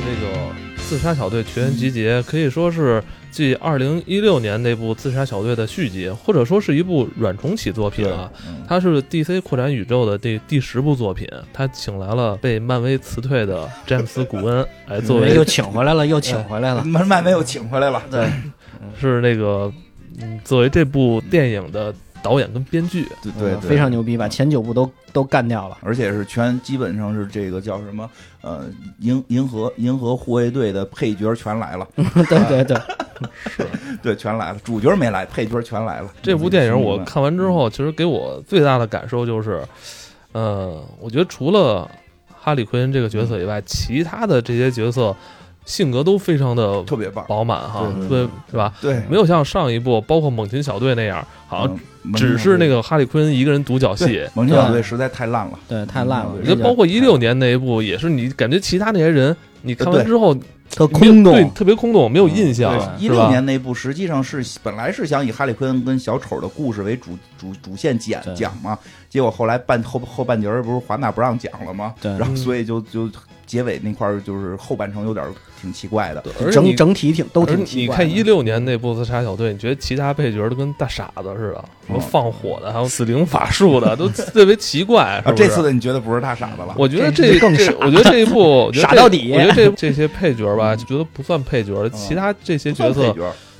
这个《自杀小队全员集结》可以说是继二零一六年那部《自杀小队》的续集，或者说是一部软重启作品啊。嗯它是 DC 扩展宇宙的第第十部作品，他请来了被漫威辞退的詹姆斯·古恩来作为又请回来了，又请回来了。漫漫威又请回来了，对，是那个嗯作为这部电影的导演跟编剧。对对对，非常牛逼，把前九部都都干掉了。而且是全基本上是这个叫什么呃银银河银河护卫队的配角全来了，对 对对，是 对，全来了，主角没来，配角全来了。这部电影我嗯看完之后，其实给我最大的感受就是，呃，我觉得除了哈利奎恩这个角色以外，其他的这些角色性格都非常的特别棒，饱满哈，对对对是吧？对，没有像上一部包括猛禽小队那样，好像嗯只是那个哈利昆恩一个人独角戏。猛禽小队实在太烂了，对，太烂了嗯。我觉得包括一六年那一部，也是你感觉其他那些人，你看完之后特空洞对，特别空洞，没有印象，一六？年那部实际上是本来是想以哈利奎恩跟小丑的故事为主主主线讲讲嘛，结果后来半后后半截儿不是华纳不让讲了吗？对然后嗯所以就就结尾那块儿就是后半程有点挺奇怪的。整整体挺都挺奇怪的。你看一六年那部《自杀小队》，你觉得其他配角都跟大傻子似的，什么嗯放火的，还有死灵法术的，都特别奇怪。是啊，这次的你觉得不是大傻子了？我觉得这更傻我觉得这一部傻到底我觉得这 这些配角吧，就觉得不算配角，其他这些角色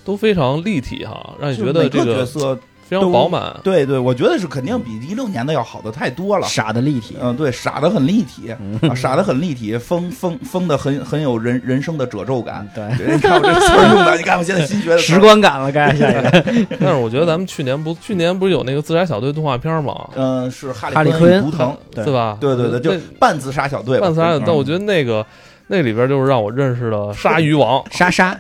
都非常立体哈，让你觉得这个色，非常饱满。对对，我觉得是肯定比一六年的要好的太多了。傻的立体，嗯，对，傻的很立体，啊，傻的很立体，疯疯疯的很很有人人生的褶皱感。对，你看我这词儿用的，你看我现在新学的词儿时。光感了，该下一个。但是我觉得咱们去年不去年不是有那个自杀小队动画片吗？嗯，是哈哈利奎奎恩图腾，对对吧？对对对，就半自杀小队，半自杀，嗯但我觉得那个那里边就是让我认识了鲨鱼王，莎莎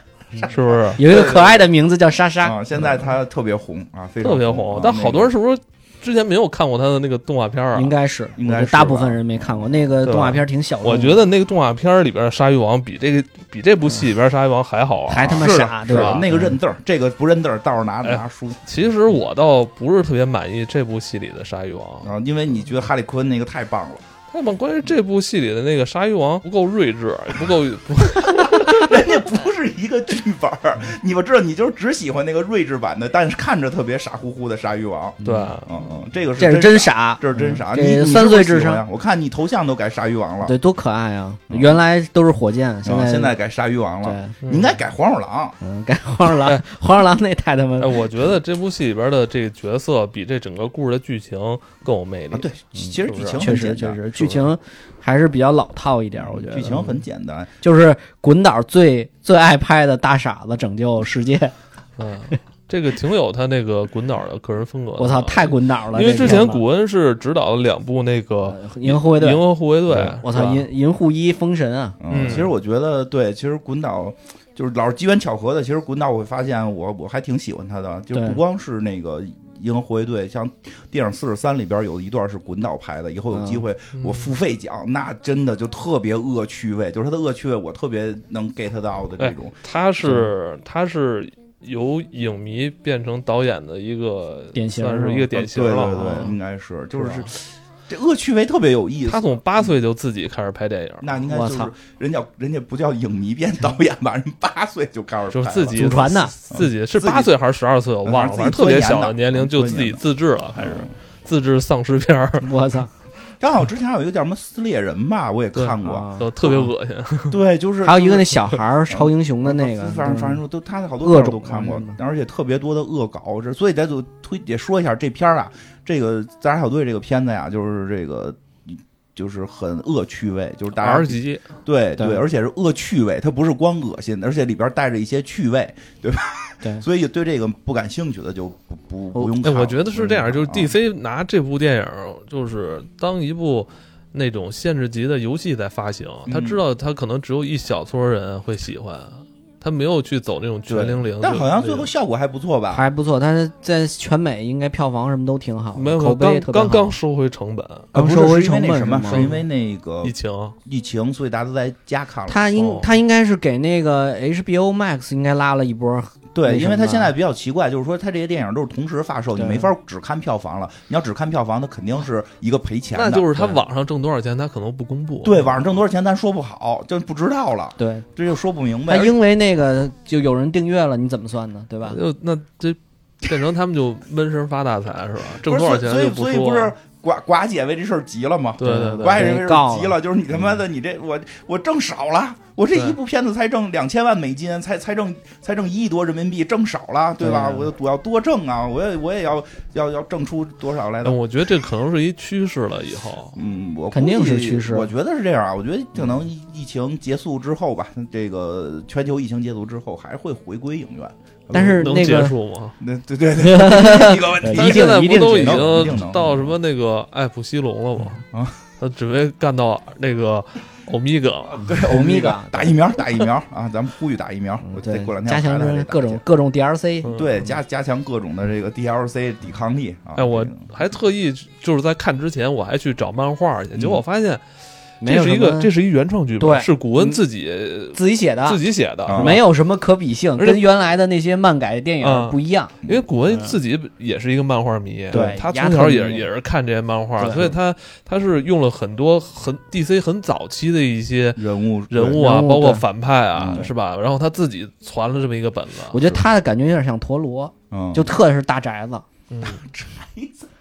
是不是？有一个可爱的名字叫莎莎，啊，现在他特别红啊，非常特别红啊。但好多人是不是之前没有看过他的那个动画片啊？应该是，应该是大部分人没看过那个动画片，挺小的。我觉得那个动画片里边的鲨鱼王比这个比这部戏里边鲨鱼王还好玩。还他妈傻，对吧？那个认字儿，这个不认字儿，倒是拿哎拿书其实我倒不是特别满意这部戏里的鲨鱼王，啊，因为你觉得哈利奎恩那个太棒了，那么关于这部戏里的那个鲨鱼王不够睿智，也不够不 人家不是一个剧本儿，你们知道，你就是只喜欢那个睿智版的，但是看着特别傻乎乎的鲨鱼王。对。嗯嗯，这个是这是真真傻，这是真傻。你你三岁智商我看你头像都改鲨鱼王了，对，多可爱啊！嗯原来都是火箭，现啊在现在改鲨鱼王了，你应该改黄鼠狼。嗯，改黄鼠狼，黄鼠狼那太他妈哎，我觉得这部戏里边的这个角色比这整个故事的剧情更有魅力。啊，对，其实剧情确实确实剧情还是比较老套一点，我觉得剧情很简单，就是滚导最最爱拍的大傻子拯救世界，嗯，这个挺有他那个滚导的个人风格。我操，太滚导了！因为之前古恩是执导了两部那个呃银河护卫《队银，河护卫队》，我操，银银护一封神啊！嗯，嗯其实我觉得对，其实滚导就是老是机缘巧合的。其实滚导我会发现我我还挺喜欢他的，就是不光是那个。银河护卫队像电影四十三里边有一段是滚导拍的，以后有机会嗯我付费讲，那真的就特别恶趣味，就是他的恶趣味我特别能 get 到的这种。他是他是由影迷变成导演的一个典型算是一个典型对了对对。对，应该是就是这恶趣味特别有意思。他从八岁就自己开始拍电影，那应该就是我操人家人家不叫影迷变导演吧？人八岁就开始拍就是自己祖传的自己是八岁还是十二岁我忘了，反正特别小的年龄就自己自制了，开始自制丧尸片儿，我操，刚好之前还有一个叫什么撕裂人吧，我也看过。啊都特别恶心。对，就是还有一个那小孩儿超英雄的那个，反正反正说都他的好多恶片儿都看过而且特别多的恶搞，这所以咱就推也说一下这片儿啊，这个《自杀小队》这个片子呀，就是这个。就是很恶趣味，就是大家 R 级，对对而且是恶趣味，它不是光恶心，而且里边带着一些趣味，对吧？对 所以对这个不感兴趣的就不不不用哎，看了。我觉得是这样，就是啊 DC 拿这部电影就是当一部那种限制级的游戏在发行，他嗯知道他可能只有一小撮人会喜欢，他没有去走那种全零零，但好像最后效果还不错吧？还不错，他在全美应该票房什么都挺好，没有口碑特别好刚刚刚收回成本，刚啊不是是因为收回成本那什么？是因为那个疫情疫情，所以大家都在家看了。他应哦他应该是给那个 HBO Max 应该拉了一波对，因为他现在比较奇怪，就是说他这些电影都是同时发售，你没法只看票房了。你要只看票房，它肯定是一个赔钱的。那就是他网上挣多少钱，他可能不公布。对网上挣多少钱，咱说不好，就不知道了，对，这就说不明白。那因为那个就有人订阅了，你怎么算呢？对吧？就那这变成他们就闷声发大财是吧？挣多少钱所以就说。所以不是寡寡姐为这事儿急了嘛？对对对，寡姐为这事儿急了，就是你他妈的，你这我我挣少了，我这一部片子才挣两千万美金，才才挣才挣一亿多人民币，挣少了，对吧？我我要多挣啊，我也我也要要要挣出多少来的但。我觉得这可能是一趋势了，以后。嗯，我肯定是趋势我觉得是这样啊，我觉得可能疫疫情结束之后吧，这个全球疫情结束之后，还会回归影院。但是能结那个束吗？那对对对，一个问题。一定但是现在不都已经到什么那个艾普西龙了吗？啊，他准备干到那个欧米伽。对，欧米伽伽打疫苗，打疫苗 啊！咱们呼吁打疫苗。我对得过两天加强各种各种 DLC，嗯对加加强各种的这个 DLC 抵抗力啊！哎，我还特意就是在看之前，我还去找漫画去，结果我发现这是一个这是一原创剧本，是古恩自己自己写的，自己写的，没有什么可比性，跟原来的那些漫改电影嗯不一样。因为古恩自己也是一个漫画迷，对他从小也也是看这些漫画，所以他他是用了很多很 DC 很早期的一些人物人物啊，包括反派啊，嗯是吧？然后他自己传了这么一个本子，我觉得他的感觉有点像陀螺，嗯，就特是大宅子，嗯，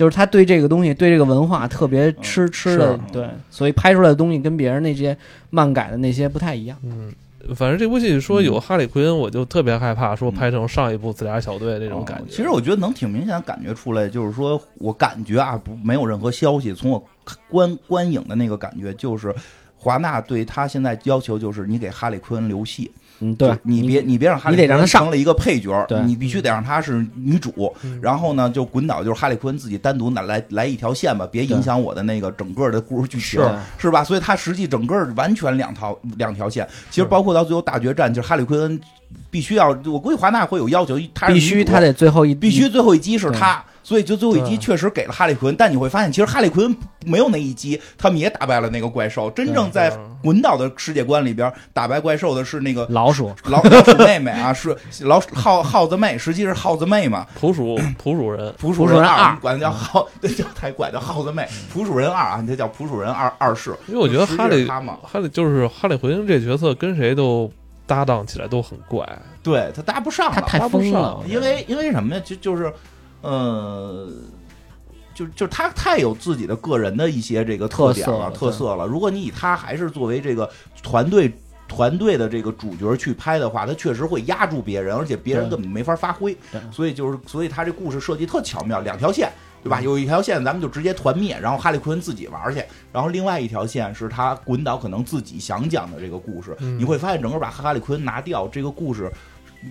就是他对这个东西，对这个文化特别吃吃的，对，所以拍出来的东西跟别人那些漫改的那些不太一样。嗯，反正这部戏说有哈利奎恩，我就特别害怕，说嗯拍成上一部自杀小队那种感觉。哦其实我觉得能挺明显的感觉出来，就是说我感觉啊，不没有任何消息，从我观观影的那个感觉，就是华纳对他现在要求就是你给哈利奎恩留戏，嗯，对，你别你别让哈利奎你得让他上成了一个配角，对你必须得让他是女主。嗯然后呢，就滚倒就是哈利奎恩自己单独拿来来一条线吧，别影响我的那个整个的故事剧情，是是吧？所以他实际整个完全两套两条线。其实包括到最后大决战，就是哈利奎恩必须要，我估计华纳会有要求，他必须他得最后一必须最后一击是对他，所以就最后一击确实给了哈利奎恩，但你会发现，其实哈利奎恩没有那一击，他们也打败了那个怪兽。真正在滚岛的世界观里边，打败怪兽的是那个老鼠，老 老鼠妹妹啊，是老鼠耗耗子妹，实际是耗子妹嘛。普鼠普鼠人，普鼠人二二，管它叫耗，对，叫太怪，叫耗子妹。普鼠人二啊，你这叫普鼠人二二世。因为我觉得哈利是他嘛，哈利就是哈利奎恩这角色跟谁都搭档起来都很怪，对他搭不上了，他太搭不上。疯了，因为因为什么呀？就就是，呃，就就是他太有自己的个人的一些这个特点了、特色了。如果你以他还是作为这个团队团队的这个主角去拍的话，他确实会压住别人，而且别人根本没法发挥。所以就是，所以他这故事设计特巧妙，两条线。对吧？有一条线咱们就直接团灭，然后哈利奎恩自己玩去，然后另外一条线是他滚导可能自己想讲的这个故事。嗯你会发现，整个把哈利奎恩拿掉，这个故事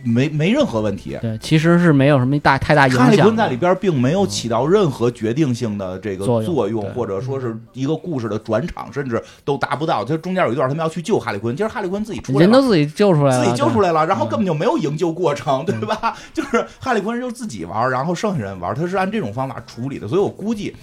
没没任何问题。对，其实是没有什么大太大影响哈利响的。昆在里边并没有起到任何决定性的这个作用作用，或者说是一个故事的转场，甚至都达不到。就中间有一段他们要去救哈利昆，其实哈利昆自己出来了。人都自己救出来了，自己救出来，了，然后嗯根本就没有营救过程，对吧？就是哈利昆就自己玩，然后剩下人玩，他是按这种方法处理的，所以我估计。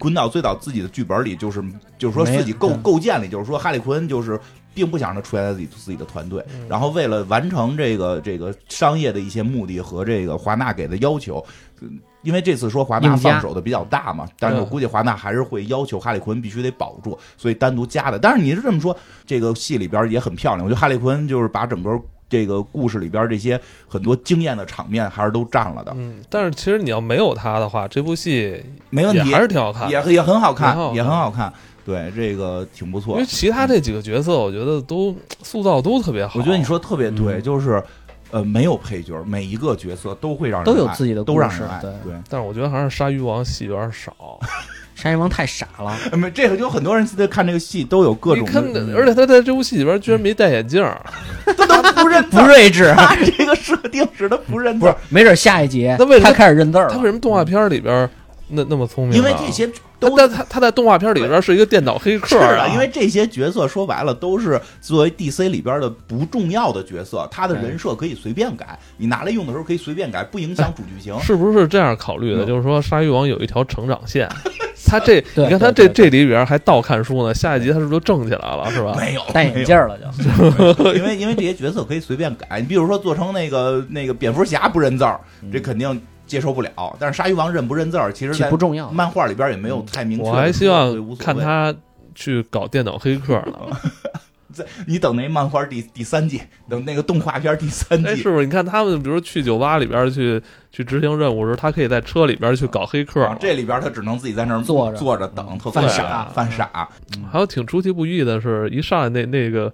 滚导最早自己的剧本里就是，就是说自己构构建里，就是说哈利昆就是并不想让他出现在自己自己的团队，嗯。然后为了完成这个这个商业的一些目的和这个华纳给的要求，嗯因为这次说华纳放手的比较大嘛，但是我估计华纳还是会要求哈利昆必须得保住，所以单独加的。但是你是这么说，这个戏里边也很漂亮，我觉得哈利昆就是把整个这个故事里边这些很多惊艳的场面还是都占了的，嗯，但是其实你要没有他的话，这部戏没问题。也还，是挺好看。也也很好，看。也很好看。对，这个挺不错因为。其他这几个角色，我觉得都塑造都特别好。我觉得你说特别对，嗯就是呃，没有配角，每一个角色都会让人都有自己的故事都让人爱。对对，但是我觉得还是鲨鱼王戏有点少。鲨鱼王 太傻了，呃没这个就很多人在看这个戏都有各种你看而且他在这部戏里边居然没戴眼镜他，都不认不。睿智，他这个设定使他不认字不是，没准下一集他为什么他开始认字了。他为什么动画片里边那那么聪明啊？因为这些都但他他在动画片里边是一个电脑黑客是啊，的，因为这些角色说白了都是作为 DC 里边的不重要的角色，他的人设可以随便改，你拿来用的时候可以随便改，不影响主剧情。是不是这样考虑的？嗯就是说，鲨鱼王有一条成长线，他这，你看他这这里边还倒看书呢，下一集他是不是就正起来了，是吧？没有戴眼镜了就。因为因为这些角色可以随便改，你比如说做成那个那个蝙蝠侠不认字儿，这肯定接受不了。但是鲨鱼王认不认字儿，其实不重要，漫画里边也没有太明确。我还希望。看他去搞电脑黑客呢。你等那漫画第第三季，等那个动画片第三哎，季，是不是？你看他们，比如去酒吧里边去去执行任务时，他可以在车里边去搞黑客啊，这里边他只能自己在那儿坐着坐着等，特犯犯傻犯傻。还有挺出其不意的是，一上来那那个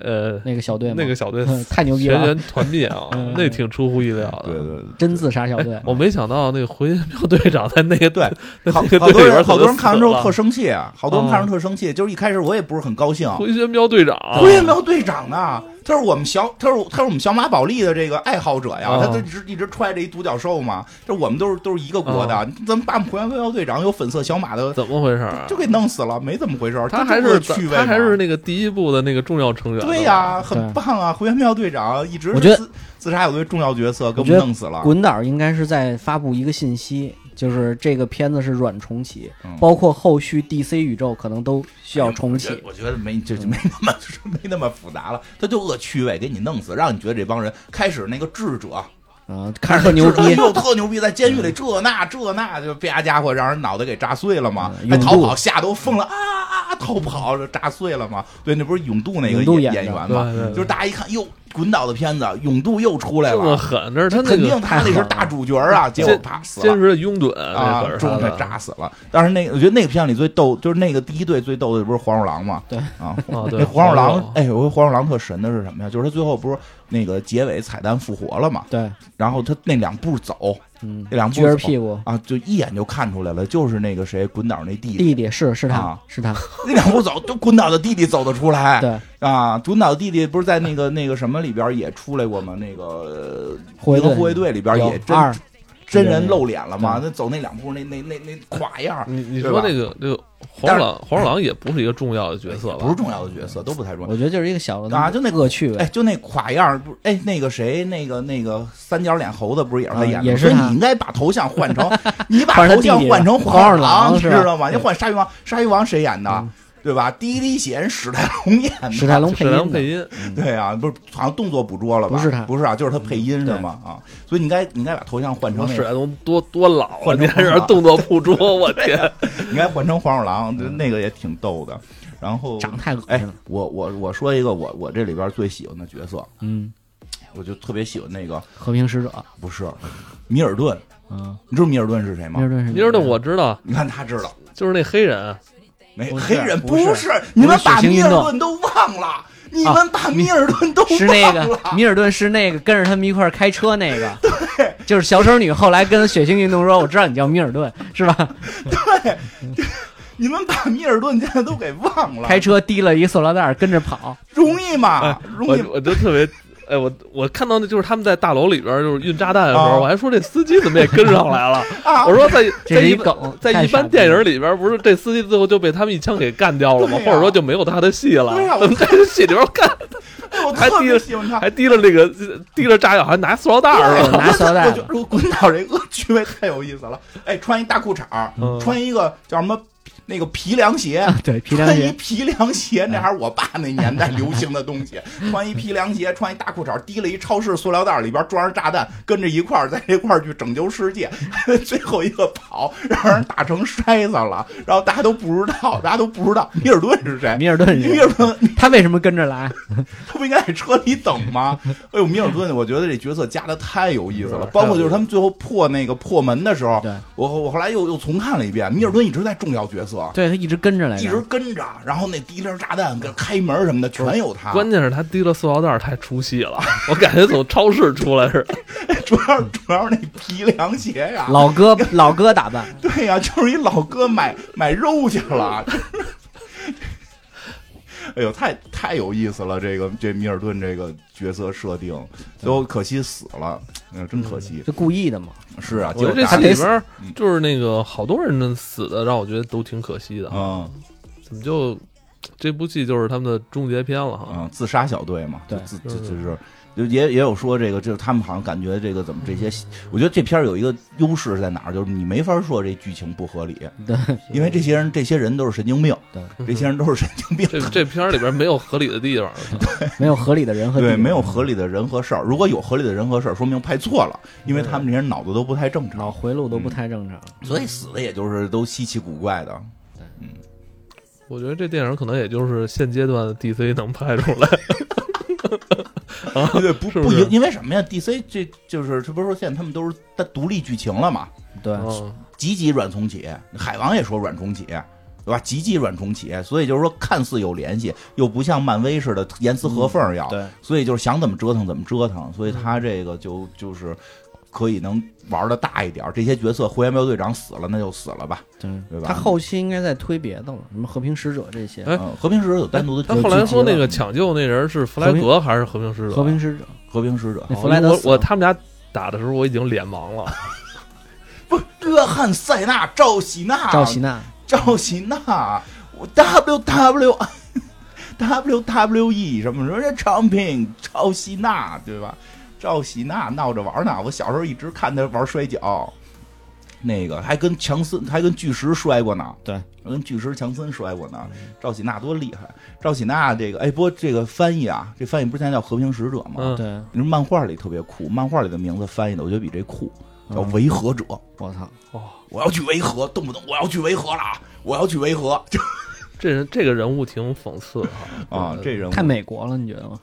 呃那个小队，那个小队嗯 太牛逼了，全员团灭啊 嗯，那挺出乎意料的。对对对。真自杀小队哎，。我没想到那个回旋镖队长在那个队 好好多人，好多人看完之后特生气，啊好多人看完特生气。就是一开始我也不是很高兴，回旋镖队长，回旋镖队长呢，他是我们小，他是他是我们小马宝莉的这个爱好者呀，哦他他一直一直揣着一独角兽嘛，这我们都是都是一个国的，你怎么把我们回旋镖队长有粉色小马的怎么回事啊就？给弄死了？没怎么回事，他这就是还是趣味，他还是那个第一部的那个重要成员。对呀，很棒啊！回旋镖队长一直我觉得自自杀小队重要角色，给我们弄死了。滚导应该是在发布一个信息，就是这个片子是软重启，嗯。包括后续 DC 宇宙可能都需要重启。我觉得没就就没那么 没那么复杂了，他就恶趣味给你弄死，让你觉得这帮人开始那个智者啊，看着特牛逼。特牛逼，在监狱里这那这那就啪家伙让人脑袋给炸碎了嘛，嗯还逃跑吓都疯了啊啊逃跑这炸碎了嘛，对，那不是永渡那个演演的员嘛，对对对。就是大家一看哟滚倒的片子，勇度又出来这么了。狠，这是他那肯定他那是大主角啊，结果啪死了坚实的拥趸，啊那可，是 中给他的炸死了。但是那个，我觉得那个片里最逗，就是那个第一队最逗的不是黄鼠狼吗？对啊，那黄鼠狼，哎，我说黄鼠狼特神的是什么呀？就是他最后不是那个结尾彩蛋复活了嘛？对，然后他那两步走，嗯，那两步撅着屁股，啊，就一眼就看出来了，就是那个谁滚倒那弟弟，弟弟是是他啊是他，那两步走，就滚倒的弟弟走得出来。对，啊，滚导弟弟不是在那个那个什么里边也出来过吗？那个呃护卫队护卫队里边也真二真人露脸了嘛？那走那两步，那那那那垮样儿，你你说那个这个黄鼠狼，黄鼠狼也不是一个重要的角色吧？不是重要的角色，都不太重要我。觉得就是一个小的啊就那恶趣哎，味。就那垮样儿，不是？哎，那个谁，那个那个三角脸猴子，不是也是他啊演的？也是所以你应该把头像换成，你把头像换成黄鼠狼，狼是吧你知道吗？你换鲨鱼王，鲨鱼王谁演的嗯？对吧？第一滴血人史泰龙演的，史泰龙配音对啊，不是好像动作捕捉了吧？不是他不是啊，就是他配音是吗？啊，所以你应该你应该把头像换成，史泰龙多多老啊！换成你还是动作捕捉，我 天！你应该换成黄鼠狼，那个也挺逗的。然后，长太恶哎心了。，我我我说一个我我这里边最喜欢的角色，嗯，我就特别喜欢那个和平使者，不是米尔顿，嗯，你知道米尔顿是谁吗米？尔顿是米尔顿我知道，你看他知道就是那黑人，没？不是黑人不是是，你们把米尔顿都忘了，你们把米尔顿都是那个忘了。米尔顿是那个跟着他们一块儿开车那个，对，就是小丑女后来跟血腥运动说，我知道你叫米尔顿是吧？对，你们把米尔顿现在都给忘了，开车提了一塑料袋跟着跑，容易吗哎？容易我我就特别。哎，我我看到那就是他们在大楼里边就是运炸弹的时啊候，我还说这司机怎么也跟上来了。啊！我说在这一在一在一般电影里边，不是这司机最后就被他们一枪给干掉了吗？或者说就没有他的戏了？我怎 么在这戏里边干还提了别喜欢他。还提了那个提了炸药，还拿塑料袋儿对了？拿塑料袋我滚到这个趣味太有意思了。哎，穿一大裤衩儿嗯穿一个叫什么那个皮凉鞋，对皮凉穿一鞋，皮凉鞋，那还是我爸那年代流行的东西。穿一皮凉鞋，穿一大裤衩，提了一超市塑料袋，里边装着炸弹，跟着一块儿在这块儿去拯救世界。最后一个跑，让人打成筛子了，然后大家都不知道，大家都不知道米尔顿是谁。米尔顿是米尔顿，他为什么跟着来？他不应该在车里等吗？哎呦，米尔顿，我觉得这角色加的太有意思了。包括就是他们最后破那个破门的时候，对我我后来又又重看了一遍，米尔顿一直在重要角色，对他一直跟着来一直，跟着，然后那滴溜炸弹跟开门什么的全有他。关键是他提了塑料袋太出戏了，我感觉从超市出来似的。主要主要是那皮凉鞋呀，老哥老哥打扮，对呀、就是一老哥买买肉去了。哎呦，太太有意思了！这个这米尔顿这个角色设定，最后可惜死了，嗯，真可惜。这故意的嘛。是啊，我觉得这结果打戏里边就是那个好多人的死的，让我觉得都挺可惜的。嗯怎么就这部戏就是他们的终结篇了哈？嗯，自杀小队嘛，就对自就是也也有说这个，就是他们好像感觉这个怎么这些，我觉得这片儿有一个优势是在哪儿，就是你没法说这剧情不合理，对，因为这些人这些人都是神经病，对，这些人都是神经病，这这片儿里边没有合理的地方，没有合理的人和对，没有合理的人和事儿。如果有合理的人和事儿，说明拍错了，因为他们这些人脑子都不太正常，脑回路都不太正常。所以死的也就是都稀奇古怪的。对，嗯。我觉得这电影可能也就是现阶段的 DC 能拍出来。啊，对，不是不是不因因为什么呀？DC 这就是这不是说现在他们都是单独立剧情了嘛？对，集集软重启，海王也说软重启，对吧？集集软重启，所以就是说看似有联系，又不像漫威似的严丝合缝要，对，所以就是想怎么折腾怎么折腾，所以他这个就就是可以能玩的大一点儿。这些角色，火焰标队长死了，那就死了吧，对对吧他后期应该在推别的了，什么和平使者这些。哎嗯，和平使者有单独的他剧后来说那个抢救那人是弗莱格还是和平使者？和平使者，和平使者弗莱德我我他们俩打的时候我已经脸盲了。不，约翰塞纳、赵喜娜、赵喜娜，赵喜娜，我 W W W W E 什么什么这长平赵喜娜对吧？赵喜娜闹着玩呢，我小时候一直看他玩摔跤，那个还跟强森还跟巨石摔过呢，对，跟巨石强森摔过呢。赵喜娜多厉害！赵喜娜这个哎，不过这个翻译啊，这翻译不是现在叫和平使者吗？嗯对，你说漫画里特别酷，漫画里的名字翻译的我觉得比这酷，叫维和者。我操，哦，我要去维和，动不动我要去维和了啊，我要去维和。就 这人这个人物挺讽刺的哈啊，这人物太，美国了，你觉得吗？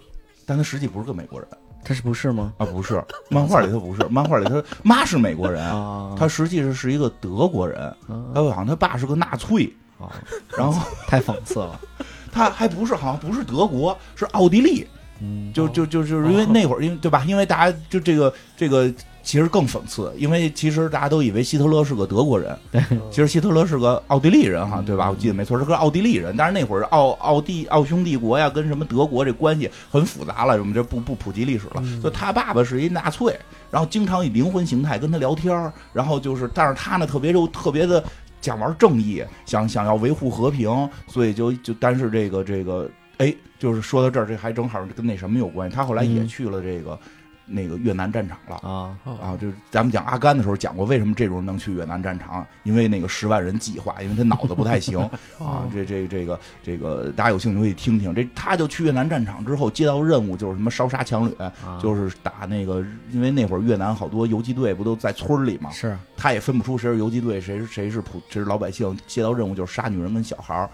但他实际不是个美国人他是不是吗？啊，不是，漫画里他不是，漫画里他妈是美国人，啊，他实际上是一个德国人，啊。他好像他爸是个纳粹，啊然后 太讽刺了。他还不是好像不是德国，是奥地利，嗯，就就就就是因为那会儿，因为对吧？因为大家就这个这个其实更讽刺，因为其实大家都以为希特勒是个德国人，其实希特勒是个奥地利人哈，对吧？我记得没错，是个奥地利人。但是那会儿奥奥地奥匈帝国呀，跟什么德国这关系很复杂了，我们这不不普及历史了。所以他爸爸是一纳粹，然后经常以灵魂形态跟他聊天儿然后就是，但是他呢特别就特别的想玩正义，想想要维护和平，所以就就但是这个这个哎，就是说到这儿，这还正好跟那什么有关系。他后来也嗯去了这个、那个越南战场了。啊，啊，就是咱们讲阿甘的时候讲过，为什么这种人能去越南战场？因为那个十万人计划，因为他脑子不太行 啊。这这这个这个，大家有兴趣可以听听。这他就去越南战场之后，接到任务就是什么烧杀抢掠，啊就是打那个，因为那会儿越南好多游击队不都在村里吗，是他也分不出谁是游击队，谁是谁是普谁是老百姓。接到任务就是杀女人跟小孩儿，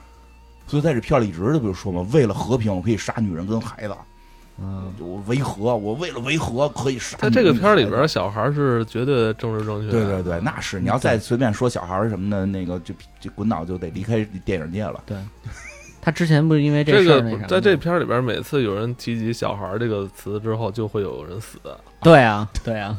所以在这片里一直就不是说嘛，为了和平，我可以杀女人跟孩子。嗯，就我维和，我为了维和可以杀。在这个片儿里边，，小孩是绝对政治正确。对对对，那是你要再随便说小孩儿什么的，那个就就滚脑就得离开电影界了。对他之前不是因为这个事儿那啥吗在这片儿里边，每次有人提及“小孩儿”这个词之后，就会有人死。对啊对啊，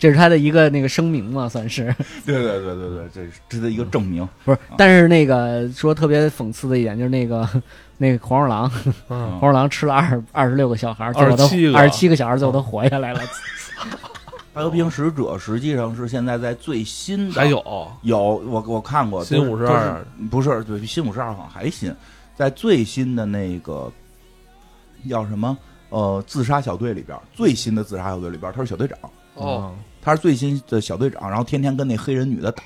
这是他的一个那个声明嘛，算是 对对对对对，这是这是一个证明。不是？但是那个说特别讽刺的一点就是那个 那个黄鼠狼，嗯，黄鼠狼吃了二二十六个小孩儿，最后都27个二十七个小孩，最后都活下来了。和平使者实际上是现在在最新的，还有有我我看过新都是52都是不是对新五十二好像还新，在最新的那个叫什么呃自杀小队里边，最新的自杀小队里边，他是小队长。哦，他是最新的小队长，然后天天跟那黑人女的打，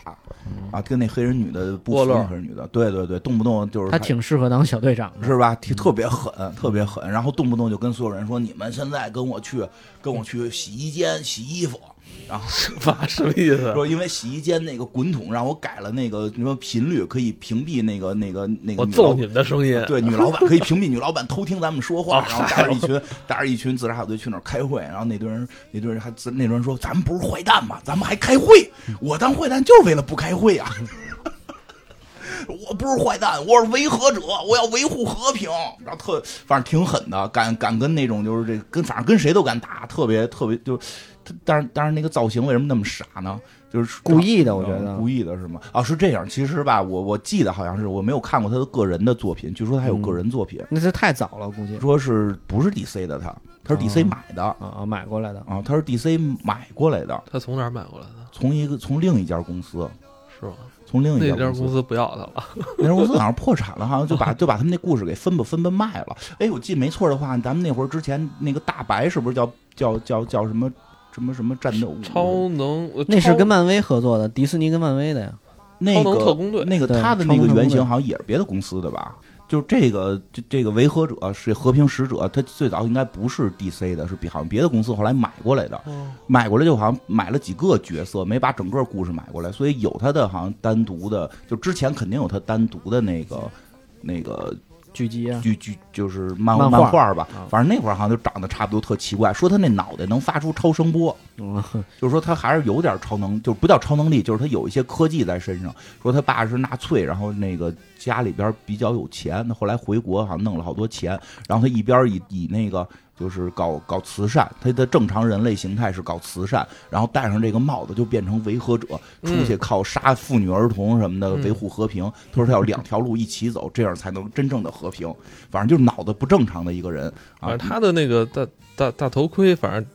啊，跟那黑人女的不服波乐那黑人女的，对对对，动不动就是他挺适合当小队长。是吧？挺特别狠，特别狠，然后动不动就跟所有人说：“你们现在跟我去，跟我去洗衣间洗衣服。”然后妈什么意思？说因为洗衣间那个滚筒让我改了那个什么频率，可以屏蔽那个那个那个揍你们的声音。对，女老板可以屏蔽女老板偷听咱们说话，然后带着一群带着一群自杀小队去那儿开会，然后那堆人那堆人还自那堆人说咱们不是坏蛋吗？咱们还开会？我当坏蛋就是为了不开会啊！我不是坏蛋，我是维和者，我要维护和平。然后特反正挺狠的，敢敢跟那种就是这跟反正跟谁都敢打，特别特别就，他但是但是那个造型为什么那么傻呢？就是故意的我觉得嗯故意的是吗？啊，是这样。其实吧，我我记得好像是我没有看过他的个人的作品，据说他有个人作品，那是太早了，估计说是不是 DC 的他，他是 DC 买的啊啊啊买过来的啊。他是 DC 买过来的，他从哪儿买过来的？从一个从另一家公司，是吗？从另一家公司，家公司不要他了。那家公司好像破产了，好像就把就把他们那故事给分吧分吧卖了。哎，我记得没错的话，咱们那会儿之前那个大白是不是叫叫叫叫什么什么什么战斗超能呃那是跟漫威合作的，迪士尼跟漫威的呀。那超能特个工队那个他的那个原型好像也是别的公司的吧？就是这个这这个维和者是和平使者，他最早应该不是 DC 的，是比好像别的公司后来买过来的。哦买过来就好像买了几个角色，没把整个故事买过来，所以有他的好像单独的，就之前肯定有他单独的那个那个剧集啊，剧剧就是漫漫画。漫画吧。啊，反正那会儿好像就长得差不多特奇怪，说他那脑袋能发出超声波，嗯，就是说他还是有点超能，就是不叫超能力，就是他有一些科技在身上。说他爸是纳粹，然后那个家里边比较有钱，他后来回国好像弄了好多钱，然后他一边以以那个就是搞搞慈善，他的正常人类形态是搞慈善，然后戴上这个帽子就变成维和者，出去靠杀妇女儿童什么的嗯维护和平。他说他要两条路一起走，这样才能真正的和平。反正就是脑子不正常的一个人啊，他的那个大大大头盔，反正是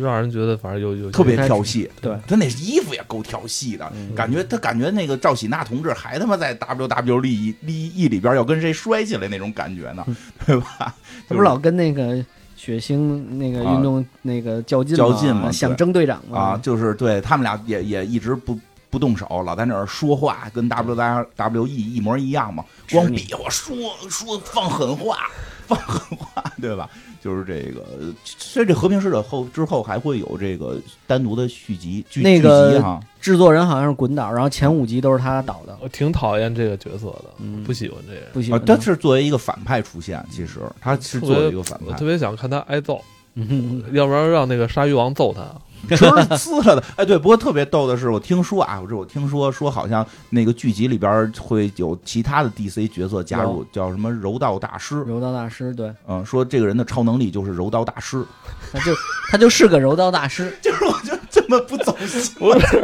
让人觉得反正有有特别开始跳戏。对他那衣服也够挑戏的，嗯。感觉他感觉那个赵喜娜同志还他妈在 WWE E 里边要跟谁摔起来那种感觉呢，对吧？他不是老跟那个血腥那个啊运动那个较劲较劲嘛想争队长嘛啊，，就是对他们俩也也一直不不动手，老在那儿说话，跟 WWE 一模一样嘛，光比划说说放狠话，放狠话，对吧？就是这个，所以这和平使者后之后还会有这个单独的续集剧那个。制作人好像是滚导，然后前五集都是他导的，我挺讨厌这个角色的，嗯不喜欢这个不喜欢他。他是作为一个反派出现，其实他是作为一个反派我特，别想看他挨揍，嗯要不然让那个鲨鱼王揍他。吃了呲了的。哎，对，不过特别逗的是，我听说啊，我这我听说说好像那个剧集里边会有其他的 DC 角色加入，叫什么柔道大师。柔道大师，对，嗯，说这个人的超能力就是柔道大师，他就他就是个柔道大师，就是我就这么不走心。不是，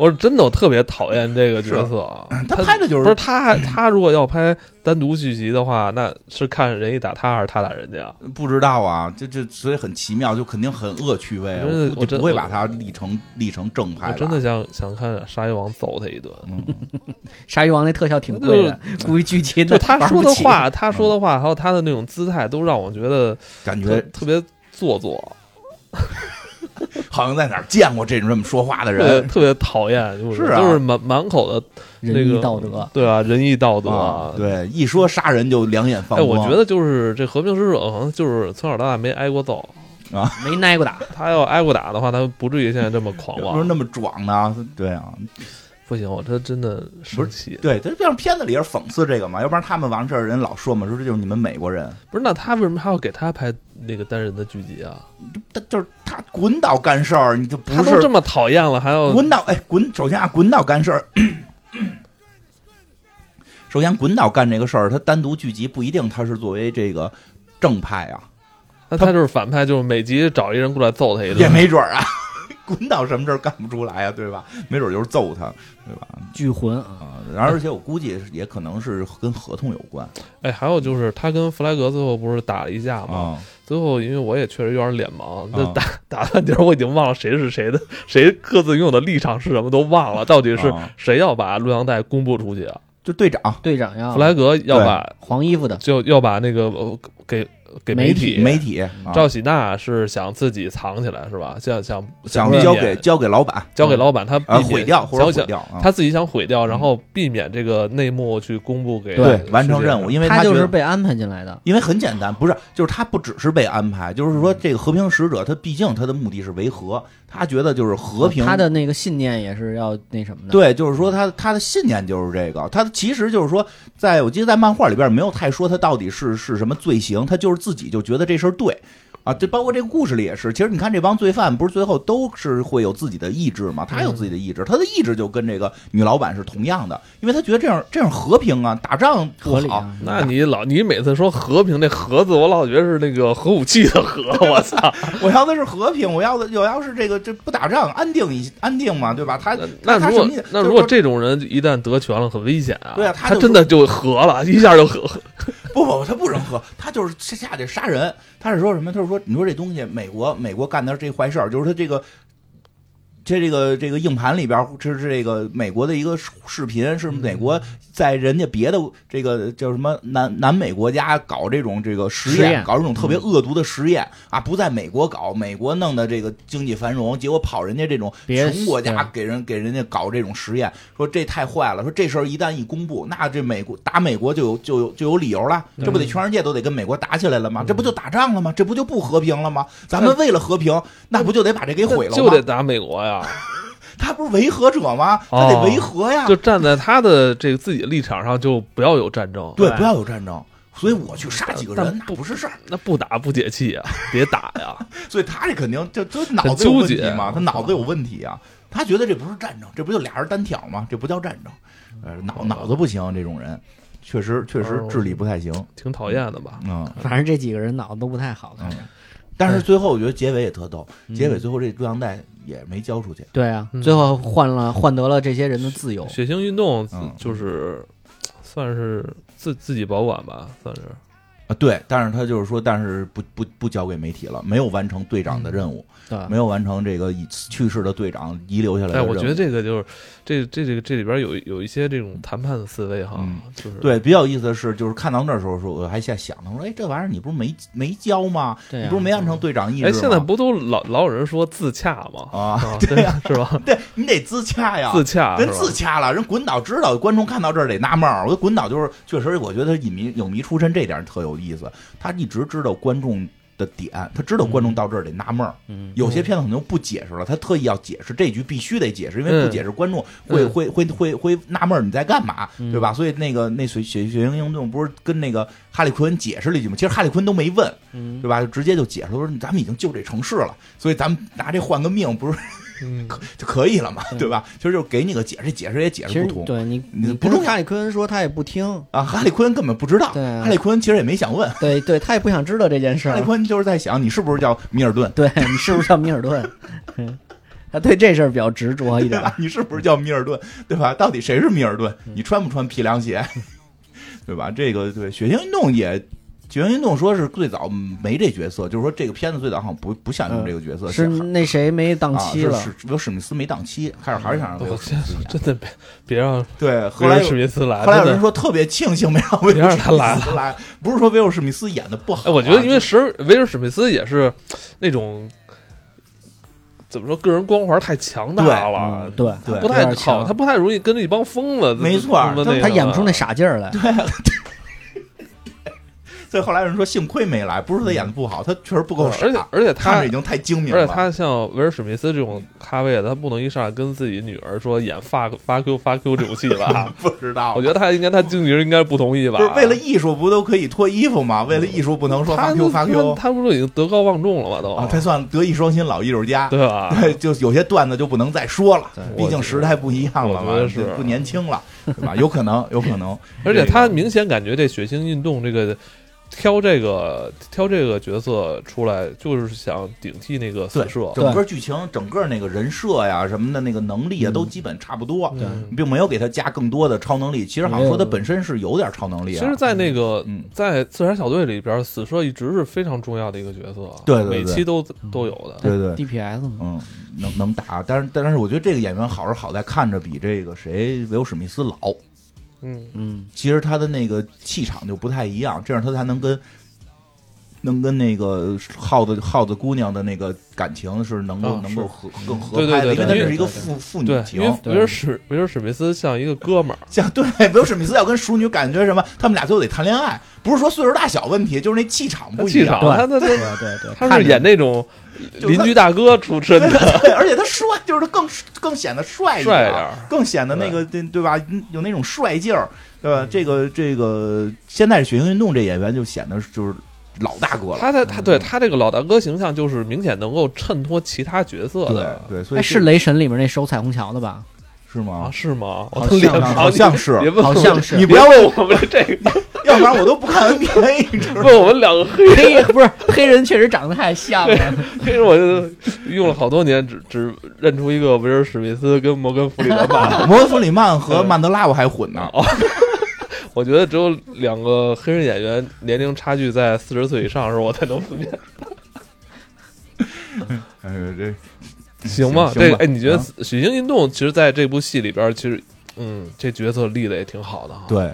我是真的我特别讨厌这个角色啊。他拍的就是不是他他如果要拍单独续集的话，那是看人家打他还是他打人家？不知道啊，这这所以很奇妙，就肯定很恶趣味啊。我真的我不会把他立成立成正派。我真的想想看鲨鱼王揍他一顿。嗯，鲨鱼王那特效挺贵的，估计剧集的就他说的话，他说的话，还有他的那种姿态，都让我觉得感觉特别做作，好像在哪儿见过这种这么说话的人。特别讨厌，就是是啊就是满满口的仁那个义道德。对啊，仁义道德啊，。对，一说杀人就两眼放哎，光。我觉得就是这和平使者好像就是从小到大没挨过揍，啊没挨过打，他要挨过打的话，他不至于现在这么狂妄。不是那么壮呢，对啊，不行，我这真的生气。对，这这样片子里也是讽刺这个嘛，要不然他们完事儿人老说嘛，说这就是你们美国人，不是，那他为什么还要给他拍那个单人的剧集啊？他就是他滚倒干事儿，你就不他都是这么讨厌了，还要滚倒哎滚，首先啊滚倒干事儿。首先，滚导干这个事儿，他单独聚集不一定他是作为这个正派啊，那他就是反派，就是每集找一人过来揍他一顿也。没准儿啊。滚到什么事儿干不出来啊，对吧？没准就是揍他，对吧？巨魂啊！然后，而且我估计也可能是跟合同有关哎，还有就是他跟弗莱格最后不是打了一架吗？啊。最后因为我也确实有点脸盲，这啊打打半截儿我已经忘了谁是谁的，谁各自拥有的立场是什么都忘了，到底是啊谁要把录像带公布出去啊？就队长队长要弗莱格要把黄衣服的，就要把那个呃给给媒体媒体啊赵喜娜是想自己藏起来是吧？想想想交给交给老板交给老板，他避啊，毁掉或者毁掉啊。他自己想毁掉，然后避免这个内幕去公布给对完成任务，因为他就是被安排进来的。因为很简单，不是，就是他不只是被安排，就是说这个和平使者，他毕竟他的目的是维和，他觉得就是和平。他的那个信念也是要那什么的。对，就是说他他的信念就是这个，他其实就是说，在我记得在漫画里边没有太说他到底是是什么罪行，他就是自己就觉得这事儿对。啊，这包括这个故事里也是。其实你看这帮罪犯，不是最后都是会有自己的意志吗？他有自己的意志，他的意志就跟这个女老板是同样的，因为他觉得这样这样和平啊，打仗不好啊。那你老你每次说和平那和字，我老觉得是那个核武器的核，我操！我要的是和平，我要的我要是这个这不打仗，安定一安定嘛，对吧？他那如果他什么那如果这种人一旦得权了，很危险啊！对啊他他真的就和了，一下就和。不不，他不能喝，他就是下去杀人。他是说什么？他是说，你说这东西，美国美国干的这坏事儿，就是他这个这这个这个硬盘里边，这是这个美国的一个视视频，是美国在人家别的这个叫什么南南美国家搞这种这个实实验搞这种特别恶毒的实验啊，不在美国搞，美国弄的这个经济繁荣，结果跑人家这种穷国家给人给人家搞这种实验，说这太坏了，说这事儿一旦一公布，那这美国打美国就有就有就有理由了，这不得全世界都得跟美国打起来了吗？这不就打仗了吗？这不就不和平了吗？咱们为了和平，那不就得把这给毁了吗？就得打美国呀，他不是维和者吗？他得维和呀，就站在他的这个自己的立场上，就不要有战争。对，不要有战争。所以我去杀几个人，那不不是事儿。那不打不解气啊，别打呀。所以他这肯定就就脑子有问题嘛，很纠结他脑子有问题啊。他觉得这不是战争，这不就俩人单挑吗？这不叫战争。呃，脑脑子不行，这种人确实确实智力不太行。挺讨厌的吧？嗯反正这几个人脑子都不太好，看。但是最后我觉得结尾也特逗，嗯结尾最后这录像带也没交出去。对啊嗯，最后换了换得了这些人的自由。血腥运动嗯就是算是自自己保管吧，算是。啊，对，但是他就是说，但是不不不交给媒体了，没有完成队长的任务，对，没有完成这个已去世的队长遗留下来的哎，任务。我觉得这个就是这这这个这里边有有一些这种谈判的思维哈嗯，就是对，比较有意思的是，就是看到那儿时候，说我还在想呢，我说，哎，这玩意儿你不是没没交吗？对啊你不是没完成队长意志哎，现在不都老老有人说自洽吗？啊，对呀，是吧？对你得自洽呀，自洽人吧自洽了，人滚导知道，观众看到这儿得纳闷儿。我觉得滚导就是确实，我觉得他影迷影迷出身这点儿特有意思，他一直知道观众的点，他知道观众到这儿得纳闷儿。嗯，有些片子可能就不解释了，他特意要解释这局必须得解释，因为不解释观众会、嗯会会会会纳闷儿你在干嘛，嗯对吧？所以那个那血血血腥运动不是跟那个哈利昆解释了一句吗？其实哈利昆都没问，嗯对吧？就直接就解释说咱们已经救这城市了，所以咱们拿这换个命不是嗯，就可以了嘛，对对吧？其实就给你个解释，解释也解释不通。对你你不重要哈利昆恩说，他也不听。啊，哈利昆根本不知道，对啊哈利昆其实也没想问，对对，他也不想知道这件事。哈利昆就是在想你是不是叫米尔顿，对你是不是叫米尔顿？嗯 他对这事儿比较执着一点。吧？你是不是叫米尔顿，对吧？到底谁是米尔顿？嗯你穿不穿皮凉鞋，对吧？这个对血腥运动也，血腥运动说是最早没这角色，就是说这个片子最早好像不不想用这个角色，是那谁没档啊期了？是是威尔史密斯没档期，开始还是想让威尔史密斯演。真的别别让对，后威尔来史密斯来，后来有。人说特别庆幸没让威别尔史密让他来斯来，不是说威尔史密斯演的不好啊，哎，我觉得因为史威尔史密斯也是那种怎么说，个人光环太强大了嗯，对对不太好，他不太容易跟着一帮疯子。没错他演不出那傻劲儿来。所以后来有人说幸亏没来，不是他演的不好，他确实不够傻，而且而且他已经太精明了。而且他像威尔史密斯这种咖位的，他不能一上来跟自己女儿说演发发 Q 发 Q 这种戏吧？不知道，我觉得他应该，他经纪人应该不同意吧？不是为了艺术不都可以脱衣服吗？为了艺术不能说发他 Q 发 Q 他他不是已经德高望重了吗？都啊，他算德艺双馨老艺术家。对吧？对，就有些段子就不能再说了对，毕竟时代不一样了嘛是不年轻了，对吧？有可能，有可能。而且他明显感觉这血腥运动这个挑这个挑这个角色出来，就是想顶替那个死对射。整个剧情、整个那个人设呀什么的那个能力啊，嗯都基本差不多，嗯并没有给他加更多的超能力。其实好像说他本身是有点超能力啊。其实，在那个嗯在自杀小队里边，死射一直是非常重要的一个角色，对对对每期都都有的。对对 DPS，嗯，能能打，但是但是我觉得这个演员好是好在看着比这个谁维欧史密斯老，嗯，嗯，其实他的那个气场就不太一样，这样他才能跟能跟那个耗子耗子姑娘的那个感情是能够、啊能够是合更合对对拍的，因为他对对这是一个对父父女，情因。为对维尔史维尔史密斯像一个哥们儿，像对维尔史密斯要跟熟女感觉什么，他们俩最后得谈恋爱，不是说岁数大小问题，就是那气场不一样。气场，他他对对对，他是演那种邻居大哥出身的，对，而且他帅，就是他更更显得帅一帅点更显得那个对对吧？有那种帅劲儿，对吧？这个这个现在血腥运动这演员就显得就是老大哥了。他的他对他这个老大哥形象就是明显能够衬托其他角色的。对，所以是雷神里面那收彩虹桥的吧？啊，是吗？是吗？好像庞好像是别问好像是你不要问我们这个，要不然我都不看 NBA，你知道吗？问我们两个黑人，黑 不是黑人，确实长得太像了。黑人我就用了好多年，只只认出一个威尔史密斯跟摩根弗里曼。摩根弗里曼和曼德拉我还混呢。哦，我觉得只有两个黑人演员年龄差距在四十岁以上的时候，我才能分辨。哎呦，这 行吧，行吧这哎，你觉得啊许星运动其实在这部戏里边，其实嗯，这角色立的也挺好的哈。，对